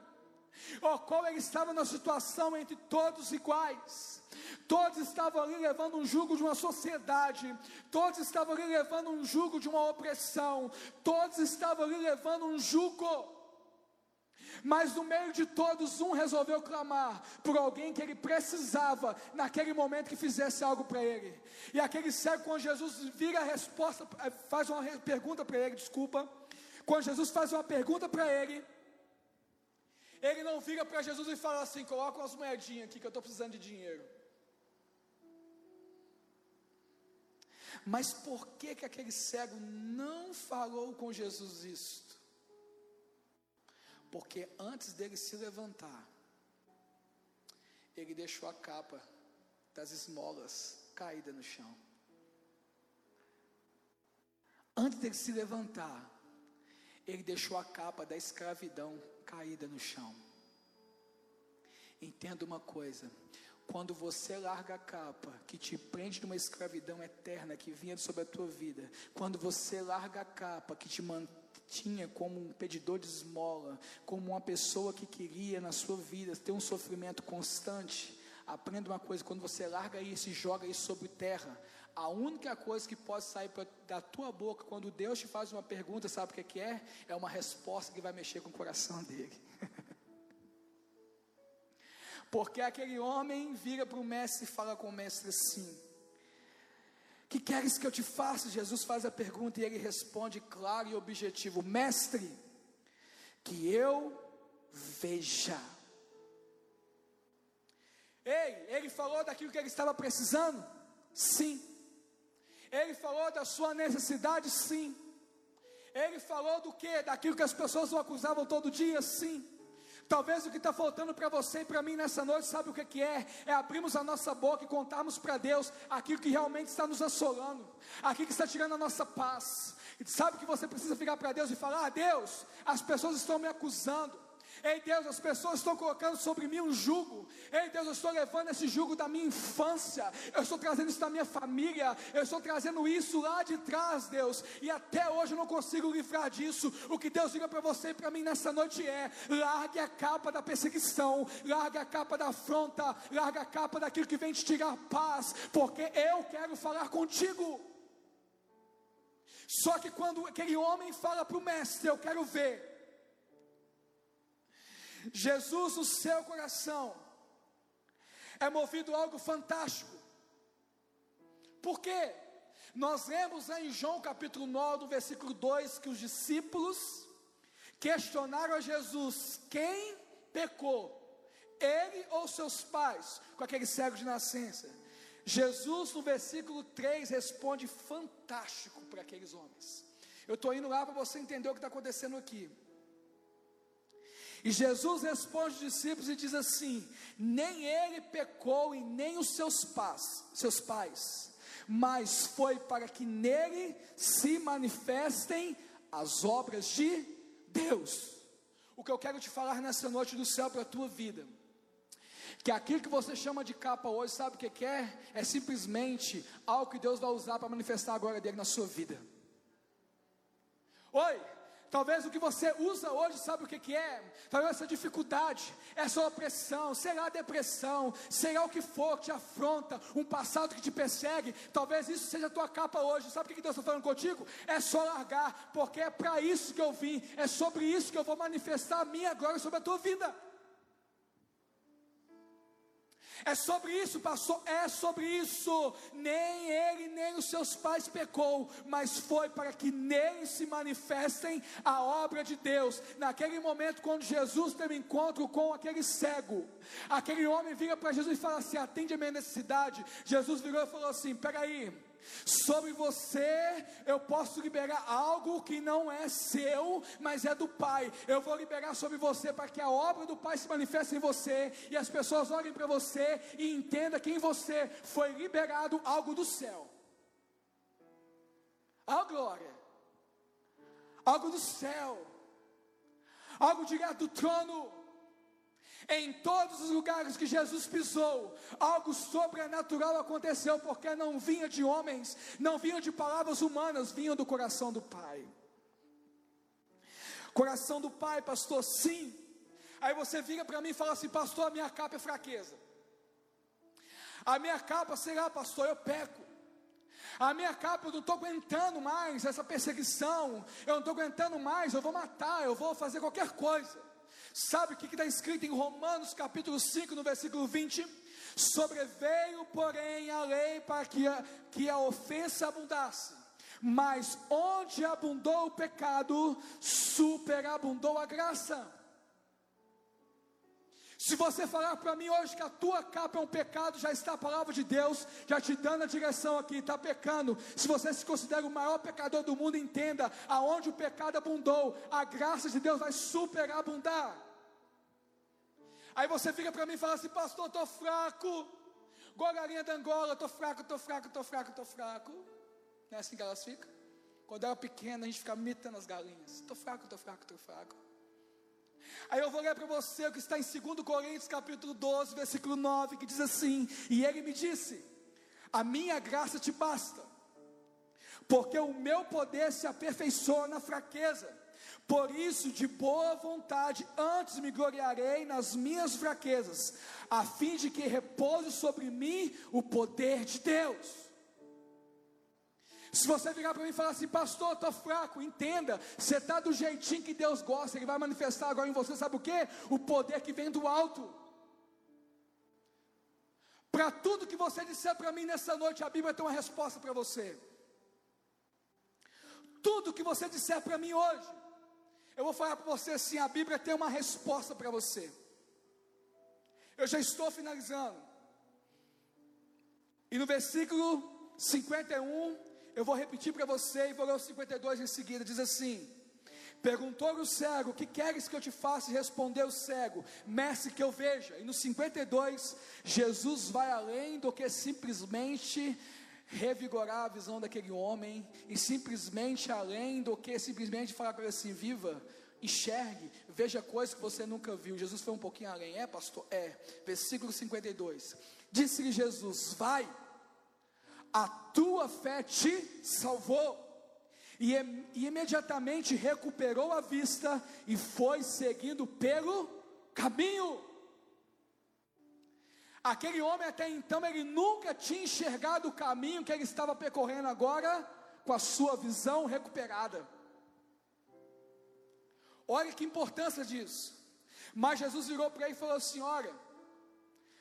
o qual ele estava na situação entre todos iguais. Todos estavam ali levando um jugo de uma sociedade, todos estavam ali levando um jugo de uma opressão, todos estavam ali levando um jugo. Mas no meio de todos, um resolveu clamar por alguém que ele precisava naquele momento que fizesse algo para ele. E aquele cego, quando Jesus vira a resposta, eh, faz uma pergunta para ele, desculpa. Quando Jesus faz uma pergunta para ele, ele não vira para Jesus e fala assim: coloca umas moedinhas aqui que eu estou precisando de dinheiro. Mas por que que aquele cego não falou com Jesus isto? Porque antes dele se levantar, ele deixou a capa das esmolas caída no chão. Antes dele se levantar, ele deixou a capa da escravidão caída no chão. Entenda uma coisa: quando você larga a capa que te prende numa escravidão eterna que vinha sobre a tua vida, quando você larga a capa que te mantinha como um pedidor de esmola, como uma pessoa que queria na sua vida ter um sofrimento constante, aprenda uma coisa: quando você larga isso e joga isso sobre terra, a única coisa que pode sair da tua boca quando Deus te faz uma pergunta, sabe o que é? É? É uma resposta que vai mexer com o coração dele. Porque aquele homem vira para o mestre e fala com o mestre assim: Que queres que eu te faça? Jesus faz a pergunta e ele responde claro e objetivo: Mestre, que eu veja. Ei, ele falou daquilo que ele estava precisando? Sim. Ele falou da sua necessidade? Sim. Ele falou do que? Daquilo que as pessoas o acusavam todo dia? Sim. Talvez o que está faltando para você e para mim nessa noite, sabe o que, que é? É abrirmos a nossa boca e contarmos para Deus aquilo que realmente está nos assolando, aquilo que está tirando a nossa paz. E sabe que você precisa ficar para Deus e falar: ah, Deus, as pessoas estão me acusando. Ei Deus, as pessoas estão colocando sobre mim um jugo. Ei Deus, eu estou levando esse jugo da minha infância. Eu estou trazendo isso da minha família. Eu estou trazendo isso lá de trás, Deus. E até hoje eu não consigo livrar disso. O que Deus diga para você e para mim nessa noite é: largue a capa da perseguição, largue a capa da afronta, largue a capa daquilo que vem te tirar paz, porque eu quero falar contigo. Só que quando aquele homem fala para o mestre, eu quero ver. Jesus, no seu coração, é movido algo fantástico. Por quê? Nós lemos em João capítulo 9, versículo 2, que os discípulos questionaram a Jesus: quem pecou? Ele ou seus pais, com aquele cego de nascença? Jesus, no versículo 3, responde fantástico para aqueles homens. Eu estou indo lá para você entender o que está acontecendo aqui. E Jesus responde aos discípulos e diz assim: nem ele pecou e nem os seus pais, seus pais, mas foi para que nele se manifestem as obras de Deus. O que eu quero te falar nessa noite do céu para a tua vida, que aquilo que você chama de capa hoje, sabe o que, que é? É simplesmente algo que Deus vai usar para manifestar a glória dele na sua vida. Oi, Talvez o que você usa hoje, sabe o que, que é? Talvez essa dificuldade, essa opressão, será depressão, será o que for que te afronta, um passado que te persegue. Talvez isso seja a tua capa hoje. Sabe o que Deus está falando contigo? É só largar, porque é para isso que eu vim, é sobre isso que eu vou manifestar a minha glória sobre a tua vida. É sobre isso, pastor, é sobre isso. Nem ele, nem os seus pais pecou, mas foi para que nele se manifestem a obra de Deus. Naquele momento, quando Jesus teve encontro com aquele cego, aquele homem vira para Jesus e fala assim: atende a minha necessidade. Jesus virou e falou assim: peraí. Sobre você eu posso liberar algo que não é seu, mas é do Pai. Eu vou liberar sobre você para que a obra do Pai se manifeste em você e as pessoas olhem para você e entendam que em você foi liberado algo do céu. A glória, algo do céu, algo direto do trono. Em todos os lugares que Jesus pisou, algo sobrenatural aconteceu, porque não vinha de homens, não vinha de palavras humanas, vinha do coração do Pai. Coração do Pai, pastor, sim. Aí você vira para mim e fala assim, pastor, a minha capa é fraqueza. A minha capa, sei lá, pastor, eu peco. A minha capa, eu não estou aguentando mais essa perseguição. Eu não estou aguentando mais, eu vou matar, eu vou fazer qualquer coisa. Sabe o que está escrito em Romanos capítulo 5, no versículo 20? Sobreveio, porém, a lei para que a, que a ofensa abundasse. Mas onde abundou o pecado, superabundou a graça. Se você falar para mim hoje que a tua capa é um pecado, já está a palavra de Deus, já te dando a direção aqui, está pecando. Se você se considera o maior pecador do mundo, entenda: aonde o pecado abundou, a graça de Deus vai superabundar. Aí você fica para mim e fala assim, pastor, estou fraco. Igual a galinha da Angola, estou fraco, estou fraco, estou fraco, estou fraco. Não é assim que elas ficam? Quando era pequena, a gente ficava imitando as galinhas. Estou fraco, estou fraco, estou fraco. Aí eu vou ler para você o que está em 2 Coríntios capítulo 12, versículo 9, que diz assim: E ele me disse: A minha graça te basta, porque o meu poder se aperfeiçoa na fraqueza. Por isso, de boa vontade, antes me gloriarei nas minhas fraquezas, a fim de que repouse sobre mim o poder de Deus. Se você virar para mim e falar assim, pastor, estou fraco, entenda, você está do jeitinho que Deus gosta, Ele vai manifestar agora em você, sabe o que? O poder que vem do alto. Para tudo que você disser para mim nessa noite, a Bíblia tem uma resposta para você. Tudo que você disser para mim hoje, eu vou falar para você assim: a Bíblia tem uma resposta para você. Eu já estou finalizando. E no versículo 51, eu vou repetir para você e vou ler o 52 em seguida. Diz assim: Perguntou-lhe o cego: Que queres que eu te faça? Respondeu o cego: Mestre, que eu veja. E no 52, Jesus vai além do que simplesmente revigorar a visão daquele homem e simplesmente além do que simplesmente falar para ele assim: viva, enxergue, veja coisas que você nunca viu. Jesus foi um pouquinho além, é, pastor? É. Versículo 52. Disse-lhe Jesus: Vai, a tua fé te salvou. E, e imediatamente recuperou a vista e foi seguindo pelo caminho. Aquele homem até então ele nunca tinha enxergado o caminho que ele estava percorrendo agora com a sua visão recuperada. Olha que importância disso. Mas Jesus virou para ele e falou assim: Olha,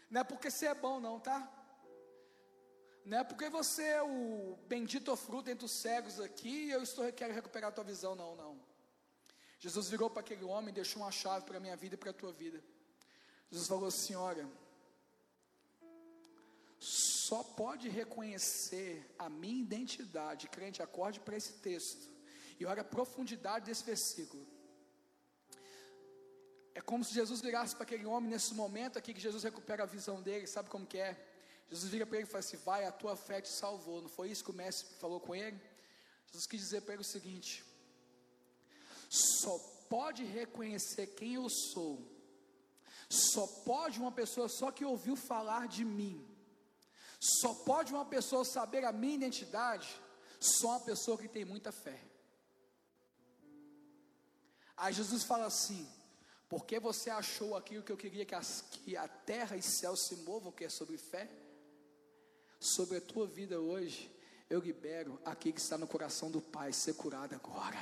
não é porque você é bom, não, tá? Não é porque você é o bendito fruto entre os cegos aqui, eu estou quero recuperar a tua visão, não, não. Jesus virou para aquele homem e deixou uma chave para a minha vida e para a tua vida. Jesus falou assim: Olha, só pode reconhecer a minha identidade, crente, acorde para esse texto, e olha a profundidade desse versículo. É como se Jesus virasse para aquele homem nesse momento aqui que Jesus recupera a visão dele, sabe como que é? Jesus vira para ele e fala assim: Vai, a tua fé te salvou. Não foi isso que o mestre falou com ele? Jesus quis dizer para ele o seguinte: Só pode reconhecer quem eu sou, só pode uma pessoa só que ouviu falar de mim, só pode uma pessoa saber a minha identidade, só uma pessoa que tem muita fé. Aí Jesus fala assim: porque você achou aquilo que eu queria que, as, que a terra e céu se movam, que é sobre fé? Sobre a tua vida hoje, eu libero aquilo que está no coração do Pai ser curado agora.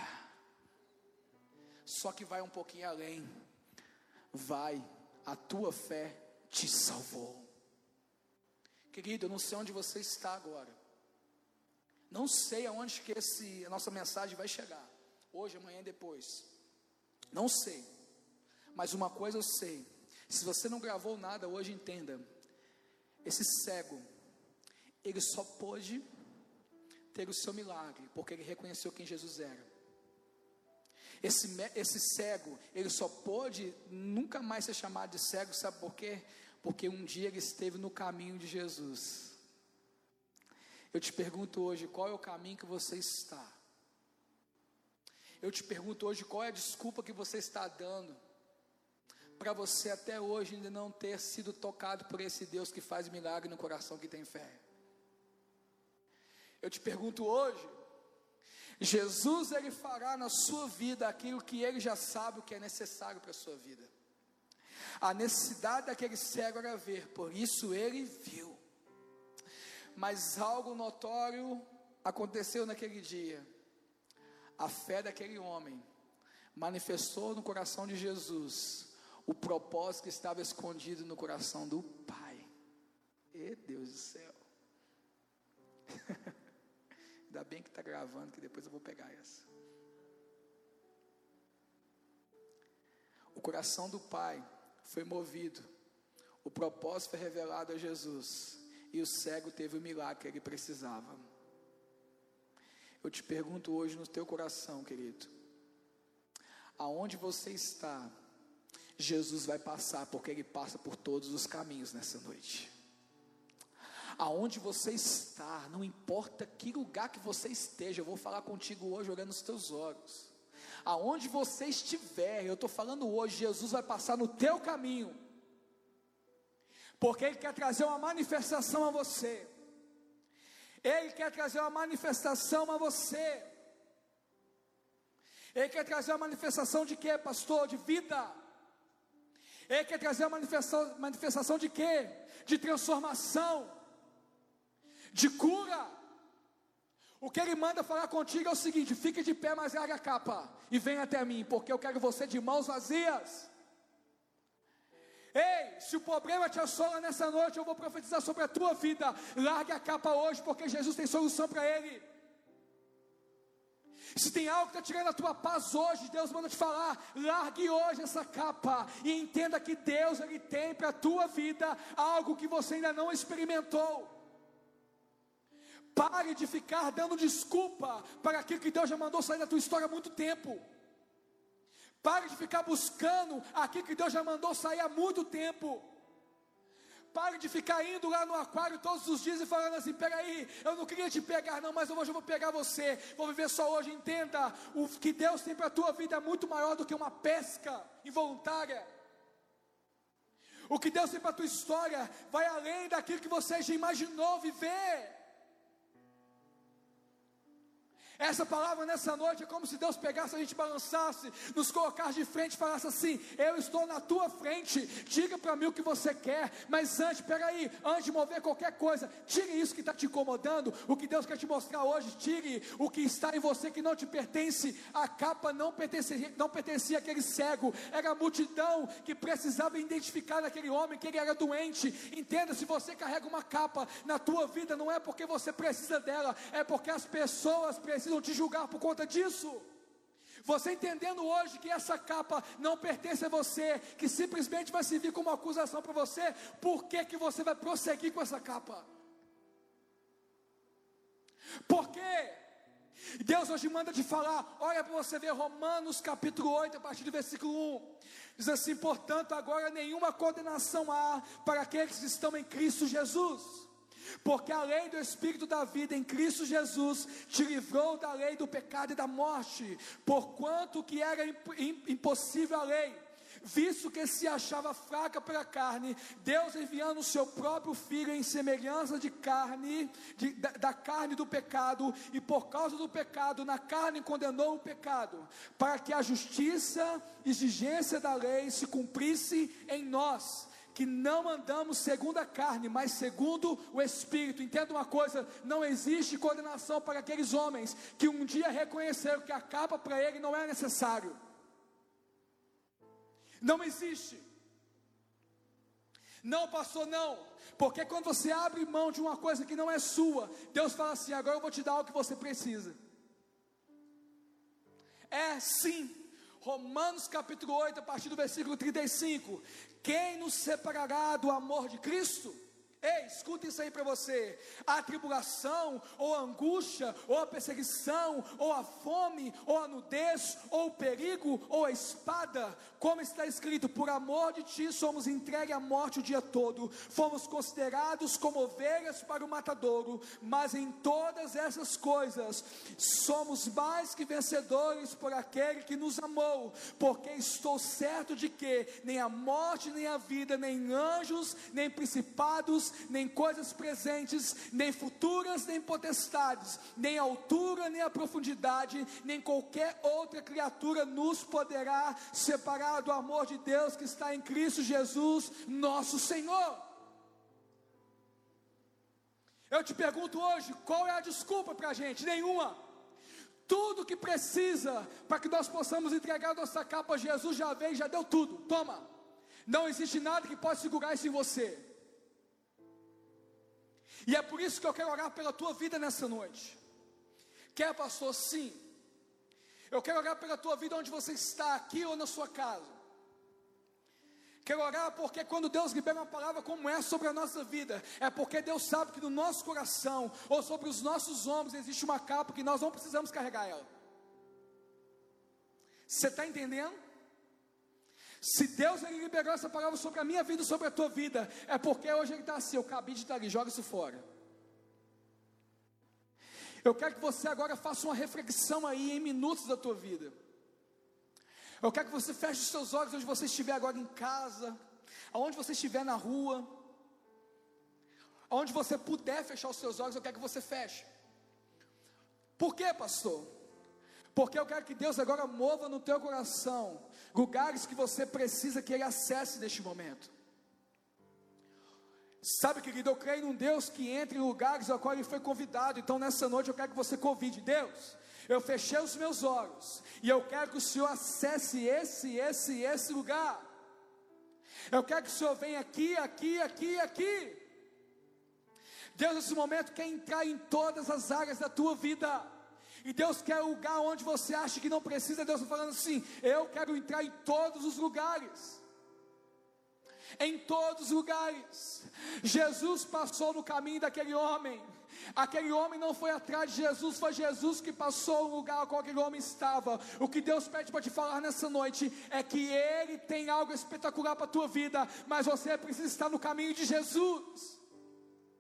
Só que vai um pouquinho além. Vai, a tua fé te salvou. Querido, eu não sei onde você está agora. Não sei aonde que esse, a nossa mensagem vai chegar. Hoje, amanhã depois. Não sei. Mas uma coisa eu sei: se você não gravou nada hoje, entenda. Esse cego, ele só pôde ter o seu milagre, porque ele reconheceu quem Jesus era. Esse, esse cego, ele só pôde nunca mais ser chamado de cego, sabe por quê? Porque um dia ele esteve no caminho de Jesus. Eu te pergunto hoje, qual é o caminho que você está? Eu te pergunto hoje, qual é a desculpa que você está dando para você até hoje ainda não ter sido tocado por esse Deus que faz milagre no coração que tem fé. Eu te pergunto hoje, Jesus ele fará na sua vida aquilo que ele já sabe o que é necessário para a sua vida. A necessidade daquele cego era ver, por isso ele viu. Mas algo notório aconteceu naquele dia. A fé daquele homem manifestou no coração de Jesus o propósito que estava escondido no coração do Pai. E Deus do céu. Ainda bem que está gravando, que depois eu vou pegar essa. O coração do Pai foi movido, o propósito foi revelado a Jesus, e o cego teve o milagre que ele precisava. Eu te pergunto hoje no teu coração, querido, aonde você está? Jesus vai passar, porque Ele passa por todos os caminhos nessa noite. Aonde você está, não importa que lugar que você esteja, eu vou falar contigo hoje olhando nos teus olhos. Aonde você estiver, eu estou falando hoje, Jesus vai passar no teu caminho, porque Ele quer trazer uma manifestação a você. Ele quer trazer uma manifestação a você. Ele quer trazer uma manifestação de quê, pastor? De vida. Ele quer trazer uma manifestação, manifestação de quê? De transformação, de cura. O que ele manda falar contigo é o seguinte: fique de pé, mas larga a capa e venha até mim, porque eu quero você de mãos vazias. Ei, se o problema te assola nessa noite, eu vou profetizar sobre a tua vida. Largue a capa hoje, porque Jesus tem solução para ele. Se tem algo que está tirando a tua paz hoje, Deus manda te falar, largue hoje essa capa e entenda que Deus ele tem para a tua vida algo que você ainda não experimentou. Pare de ficar dando desculpa para aquilo que Deus já mandou sair da tua história há muito tempo. Pare de ficar buscando aquilo que Deus já mandou sair há muito tempo. Pare de ficar indo lá no aquário todos os dias e falando assim: peraí, eu não queria te pegar, não, mas hoje eu vou pegar você. Vou viver só hoje. Entenda: o que Deus tem para a tua vida é muito maior do que uma pesca involuntária. O que Deus tem para a tua história vai além daquilo que você já imaginou viver. Essa palavra nessa noite é como se Deus pegasse a gente, balançasse, nos colocasse de frente e falasse assim: Eu estou na tua frente, diga para mim o que você quer, mas antes, peraí, antes de mover qualquer coisa, tire isso que está te incomodando, o que Deus quer te mostrar hoje, tire o que está em você que não te pertence. A capa não pertencia, não pertencia àquele cego, era a multidão que precisava identificar naquele homem que ele era doente. Entenda: se você carrega uma capa na tua vida, não é porque você precisa dela, é porque as pessoas precisam precisam te julgar por conta disso. Você entendendo hoje que essa capa não pertence a você, que simplesmente vai servir como acusação para você, por que, que você vai prosseguir com essa capa? Por quê? Deus hoje manda te falar, olha para você ver Romanos capítulo 8, a partir do versículo 1. Diz assim: portanto, agora nenhuma condenação há para aqueles que estão em Cristo Jesus porque a lei do Espírito da vida em Cristo Jesus te livrou da lei do pecado e da morte, porquanto que era impossível a lei, visto que se achava fraca pela carne, Deus enviando o seu próprio filho em semelhança de carne, de, da, da, carne do pecado, e por causa do pecado, na carne condenou o pecado, para que a justiça, exigência da lei se cumprisse em nós que não andamos segundo a carne, mas segundo o Espírito. Entenda uma coisa: não existe condenação para aqueles homens que um dia reconheceram que a capa para ele não é necessário. Não existe. Não, pastor, não. Porque quando você abre mão de uma coisa que não é sua, Deus fala assim: agora eu vou te dar o que você precisa. É sim. Romanos capítulo 8, a partir do versículo 35. Quem nos separará do amor de Cristo? Ei, escuta isso aí para você. A tribulação, ou a angústia, ou a perseguição, ou a fome, ou a nudez, ou o perigo, ou a espada, como está escrito: por amor de ti somos entregues à morte o dia todo, fomos considerados como ovelhas para o matadouro, mas em todas essas coisas somos mais que vencedores por aquele que nos amou, porque estou certo de que nem a morte, nem a vida, nem anjos, nem principados, nem coisas presentes, nem futuras, nem potestades, nem altura, nem a profundidade, nem qualquer outra criatura nos poderá separar do amor de Deus que está em Cristo Jesus, nosso Senhor. Eu te pergunto hoje, qual é a desculpa para a gente? Nenhuma. Tudo que precisa para que nós possamos entregar nossa capa a Jesus já veio, já deu tudo. Toma. Não existe nada que possa segurar isso em você. E é por isso que eu quero orar pela tua vida nessa noite. Quer, pastor? Sim. Eu quero orar pela tua vida onde você está, aqui ou na sua casa. Quero orar porque quando Deus libera uma palavra como essa sobre a nossa vida, é porque Deus sabe que no nosso coração ou sobre os nossos ombros existe uma capa que nós não precisamos carregar ela. Você está entendendo? Se Deus ele liberou essa palavra sobre a minha vida e sobre a tua vida, é porque hoje ele está assim, eu acabei de estar ali, joga isso fora. Eu quero que você agora faça uma reflexão aí em minutos da tua vida. Eu quero que você feche os seus olhos onde você estiver agora em casa, aonde você estiver na rua, aonde você puder fechar os seus olhos, eu quero que você feche. Por quê, pastor? Porque eu quero que Deus agora mova no teu coração lugares que você precisa que Ele acesse neste momento. Sabe, querido, eu creio num Deus que entra em lugares ao qual Ele foi convidado. Então, nessa noite, eu quero que você convide. Deus, eu fechei os meus olhos e eu quero que o Senhor acesse esse, esse, esse lugar. Eu quero que o Senhor venha aqui, aqui, aqui, aqui. Deus, nesse momento, quer entrar em todas as áreas da tua vida. E Deus quer o lugar onde você acha que não precisa. Deus está falando assim: eu quero entrar em todos os lugares. Em todos os lugares. Jesus passou no caminho daquele homem. Aquele homem não foi atrás de Jesus, foi Jesus que passou no lugar qual aquele homem estava. O que Deus pede para te falar nessa noite é que Ele tem algo espetacular para a tua vida, mas você precisa estar no caminho de Jesus.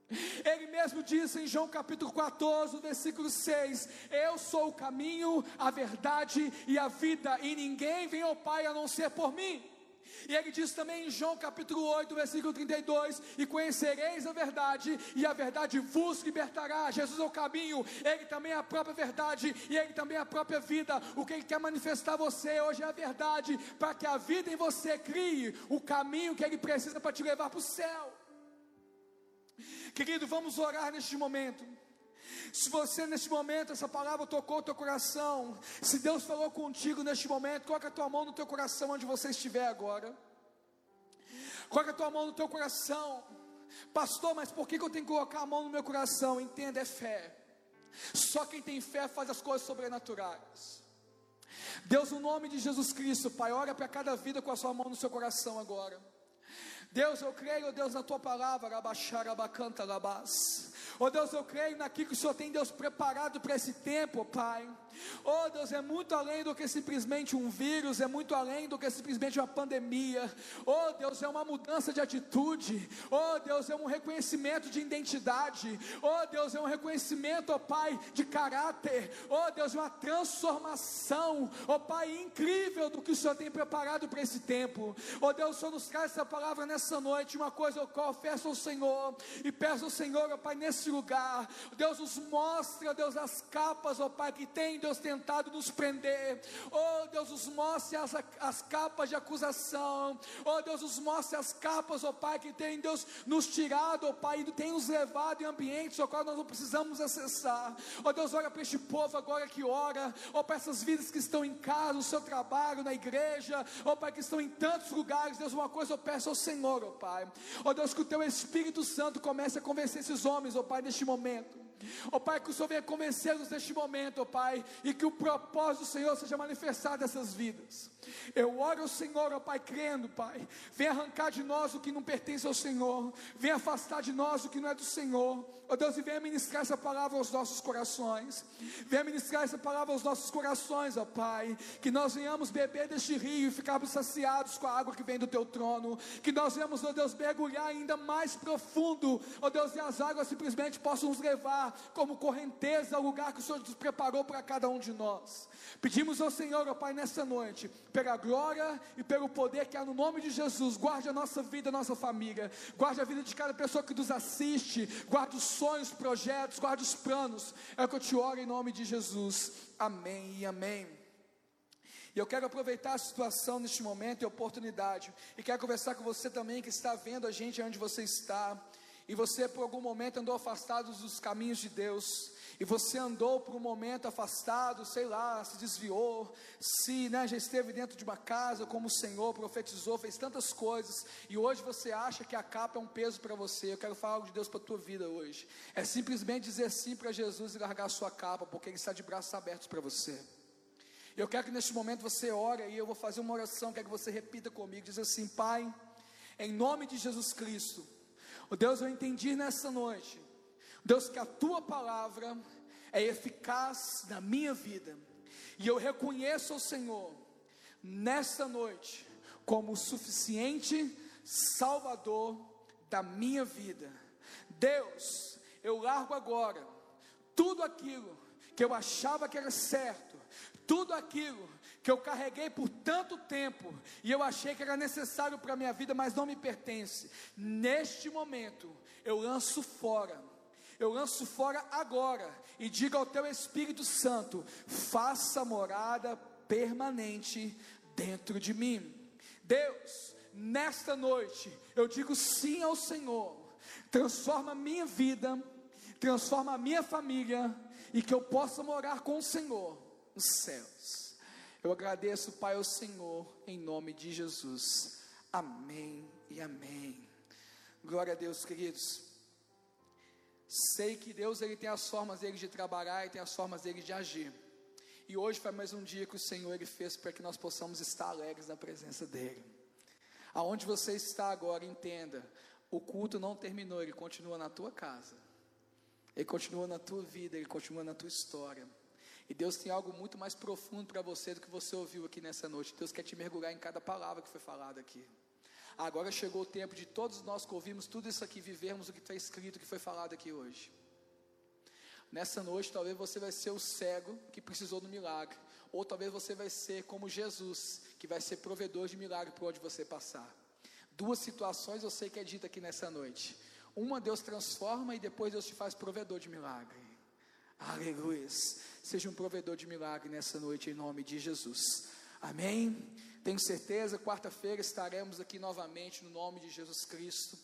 Ele mesmo disse em João capítulo 14, versículo 6: Eu sou o caminho, a verdade e a vida, e ninguém vem ao Pai a não ser por mim. E ele diz também em João capítulo 8, versículo 32: E conhecereis a verdade, e a verdade vos libertará. Jesus é o caminho, ele também é a própria verdade, e ele também é a própria vida. O que ele quer manifestar a você hoje é a verdade, para que a vida em você crie o caminho que ele precisa para te levar para o céu. Querido, vamos orar neste momento. Se você neste momento, essa palavra tocou o teu coração, se Deus falou contigo neste momento, coloca a tua mão no teu coração onde você estiver agora. Coloca a tua mão no teu coração. Pastor, mas por que, eu tenho que colocar a mão no meu coração? Entenda, é fé. Só quem tem fé faz as coisas sobrenaturais. Deus, no nome de Jesus Cristo, Pai, ora para cada vida com a sua mão no seu coração agora. Deus, eu creio, Deus, na tua palavra, abaixar, abacanta, labás. Oh Deus, eu creio naquilo que o Senhor tem, Deus, preparado para esse tempo, Pai. Oh Deus, é muito além do que simplesmente um vírus, é muito além do que simplesmente uma pandemia. Oh Deus, é uma mudança de atitude. Oh Deus, é um reconhecimento de identidade. Oh Deus, é um reconhecimento, oh Pai, de caráter. Oh Deus, é uma transformação, oh Pai, incrível do que o Senhor tem preparado para esse tempo. Oh Deus, o Senhor nos traz essa palavra nessa noite, uma coisa eu confesso ao Senhor e peço ao Senhor, oh Pai, nesse lugar. Deus nos mostra, Deus, as capas, oh Pai, que tem, Deus, tentado nos prender. Oh Deus, nos mostre as, as capas de acusação. Oh Deus, nos mostre as capas, oh Pai, que tem, Deus, nos tirado, oh Pai, e tem nos levado em ambientes ao qual nós não precisamos acessar. Oh Deus, olha para este povo agora que ora, oh para essas vidas que estão em casa, no seu trabalho, na igreja, oh Pai, que estão em tantos lugares. Deus, uma coisa eu peço ao Senhor, oh Pai. Oh Deus, que o teu Espírito Santo comece a convencer esses homens, oh Pai, neste momento. Ó oh, Pai, que o Senhor venha convencê-los neste momento, ó oh, Pai, e que o propósito do Senhor seja manifestado nessas vidas. Eu oro ao Senhor, ó Pai, crendo, Pai. Vem arrancar de nós o que não pertence ao Senhor. Vem afastar de nós o que não é do Senhor. Ó Deus, e venha ministrar essa palavra aos nossos corações. Venha ministrar essa palavra aos nossos corações, ó Pai. Que nós venhamos beber deste rio e ficarmos saciados com a água que vem do Teu trono. Que nós venhamos, ó Deus, mergulhar ainda mais profundo, ó Deus, e as águas simplesmente possam nos levar como correnteza ao lugar que o Senhor nos preparou para cada um de nós. Pedimos ao Senhor, ó Pai, nessa noite, pela glória e pelo poder que há no nome de Jesus, guarde a nossa vida, a nossa família, guarde a vida de cada pessoa que nos assiste, guarde os sonhos, projetos, guarde os planos. É o que eu te oro em nome de Jesus. Amém e amém. E eu quero aproveitar a situação neste momento e oportunidade, e quero conversar com você também que está vendo a gente onde você está, e você por algum momento andou afastado dos caminhos de Deus, e você andou por um momento afastado, sei lá, se desviou, se né, já esteve dentro de uma casa como o Senhor profetizou, fez tantas coisas, e hoje você acha que a capa é um peso para você. Eu quero falar algo de Deus para a tua vida hoje. É simplesmente dizer sim para Jesus e largar a sua capa, porque Ele está de braços abertos para você. Eu quero que neste momento você ore e eu vou fazer uma oração, quero que você repita comigo, diz assim, Pai, em nome de Jesus Cristo, o Deus, eu entendi nessa noite Deus, que a tua palavra é eficaz na minha vida, e eu reconheço o Senhor nesta noite como o suficiente Salvador da minha vida. Deus, eu largo agora tudo aquilo que eu achava que era certo, tudo aquilo que eu carreguei por tanto tempo e eu achei que era necessário para a minha vida, mas não me pertence. Neste momento, eu lanço fora eu lanço fora agora e digo ao teu Espírito Santo: faça morada permanente dentro de mim. Deus, nesta noite, eu digo sim ao Senhor, transforma a minha vida, transforma a minha família e que eu possa morar com o Senhor nos céus. Eu agradeço, Pai, ao Senhor, em nome de Jesus. Amém e amém. Glória a Deus, queridos. Sei que Deus ele tem as formas dele de trabalhar e tem as formas dele de agir. E hoje foi mais um dia que o Senhor ele fez para que nós possamos estar alegres na presença dele. Aonde você está agora, entenda, o culto não terminou, ele continua na tua casa. Ele continua na tua vida, ele continua na tua história. E Deus tem algo muito mais profundo para você do que você ouviu aqui nessa noite. Deus quer te mergulhar em cada palavra que foi falada aqui. Agora chegou o tempo de todos nós que ouvimos tudo isso aqui vivermos o que está escrito, o que foi falado aqui hoje. Nessa noite, talvez você vai ser o cego que precisou do milagre, ou talvez você vai ser como Jesus, que vai ser provedor de milagre por onde você passar. Duas situações eu sei que é dita aqui nessa noite. Uma Deus transforma e depois Deus te faz provedor de milagre. Aleluia. Seja um provedor de milagre nessa noite em nome de Jesus. Amém. Tenho certeza, quarta-feira estaremos aqui novamente no nome de Jesus Cristo.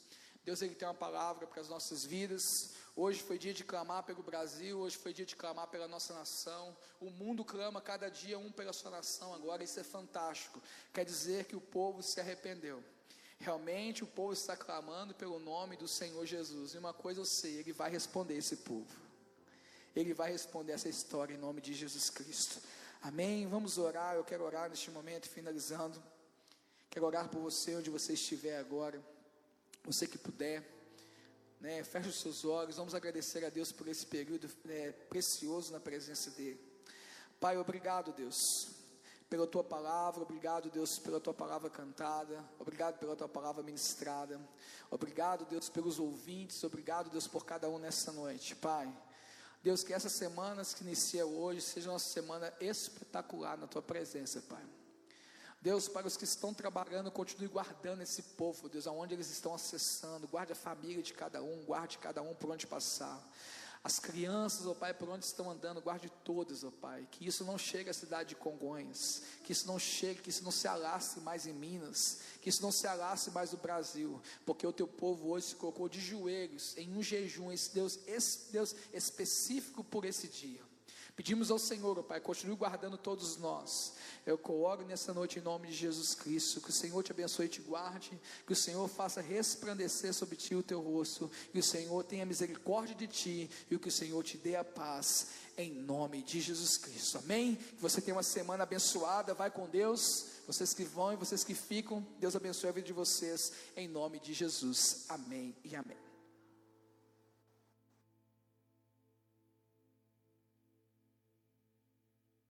Deus ele tem uma palavra para as nossas vidas. Hoje foi dia de clamar pelo Brasil, hoje foi dia de clamar pela nossa nação. O mundo clama cada dia um pela sua nação agora, isso é fantástico. Quer dizer que o povo se arrependeu. Realmente o povo está clamando pelo nome do Senhor Jesus. E uma coisa eu sei, ele vai responder esse povo. Ele vai responder essa história em nome de Jesus Cristo. Amém. Vamos orar. Eu quero orar neste momento, finalizando. Quero orar por você onde você estiver agora. Você que puder, né, feche os seus olhos. Vamos agradecer a Deus por esse período né, precioso na presença dEle. Pai, obrigado, Deus, pela tua palavra. Obrigado, Deus, pela tua palavra cantada. Obrigado pela tua palavra ministrada. Obrigado, Deus, pelos ouvintes. Obrigado, Deus, por cada um nessa noite, Pai. Deus, que essas semanas que inicia hoje seja uma semana espetacular na tua presença, Pai. Deus, para os que estão trabalhando, continue guardando esse povo, Deus, aonde eles estão acessando, guarde a família de cada um, guarde cada um por onde passar. As crianças, ó Pai, por onde estão andando, guarde todas, ó Pai. Que isso não chegue à cidade de Congonhas. Que isso não chegue, que isso não se alastre mais em Minas. Que isso não se alastre mais no Brasil. Porque o teu povo hoje se colocou de joelhos em um jejum, esse Deus, esse Deus específico por esse dia. Pedimos ao Senhor, ó Pai, continue guardando todos nós. Eu coloco nessa noite em nome de Jesus Cristo, que o Senhor te abençoe e te guarde, que o Senhor faça resplandecer sobre ti o teu rosto, que o Senhor tenha misericórdia de ti e que o Senhor te dê a paz, em nome de Jesus Cristo. Amém? Que você tenha uma semana abençoada, vai com Deus. Vocês que vão e vocês que ficam, Deus abençoe a vida de vocês, em nome de Jesus. Amém e amém.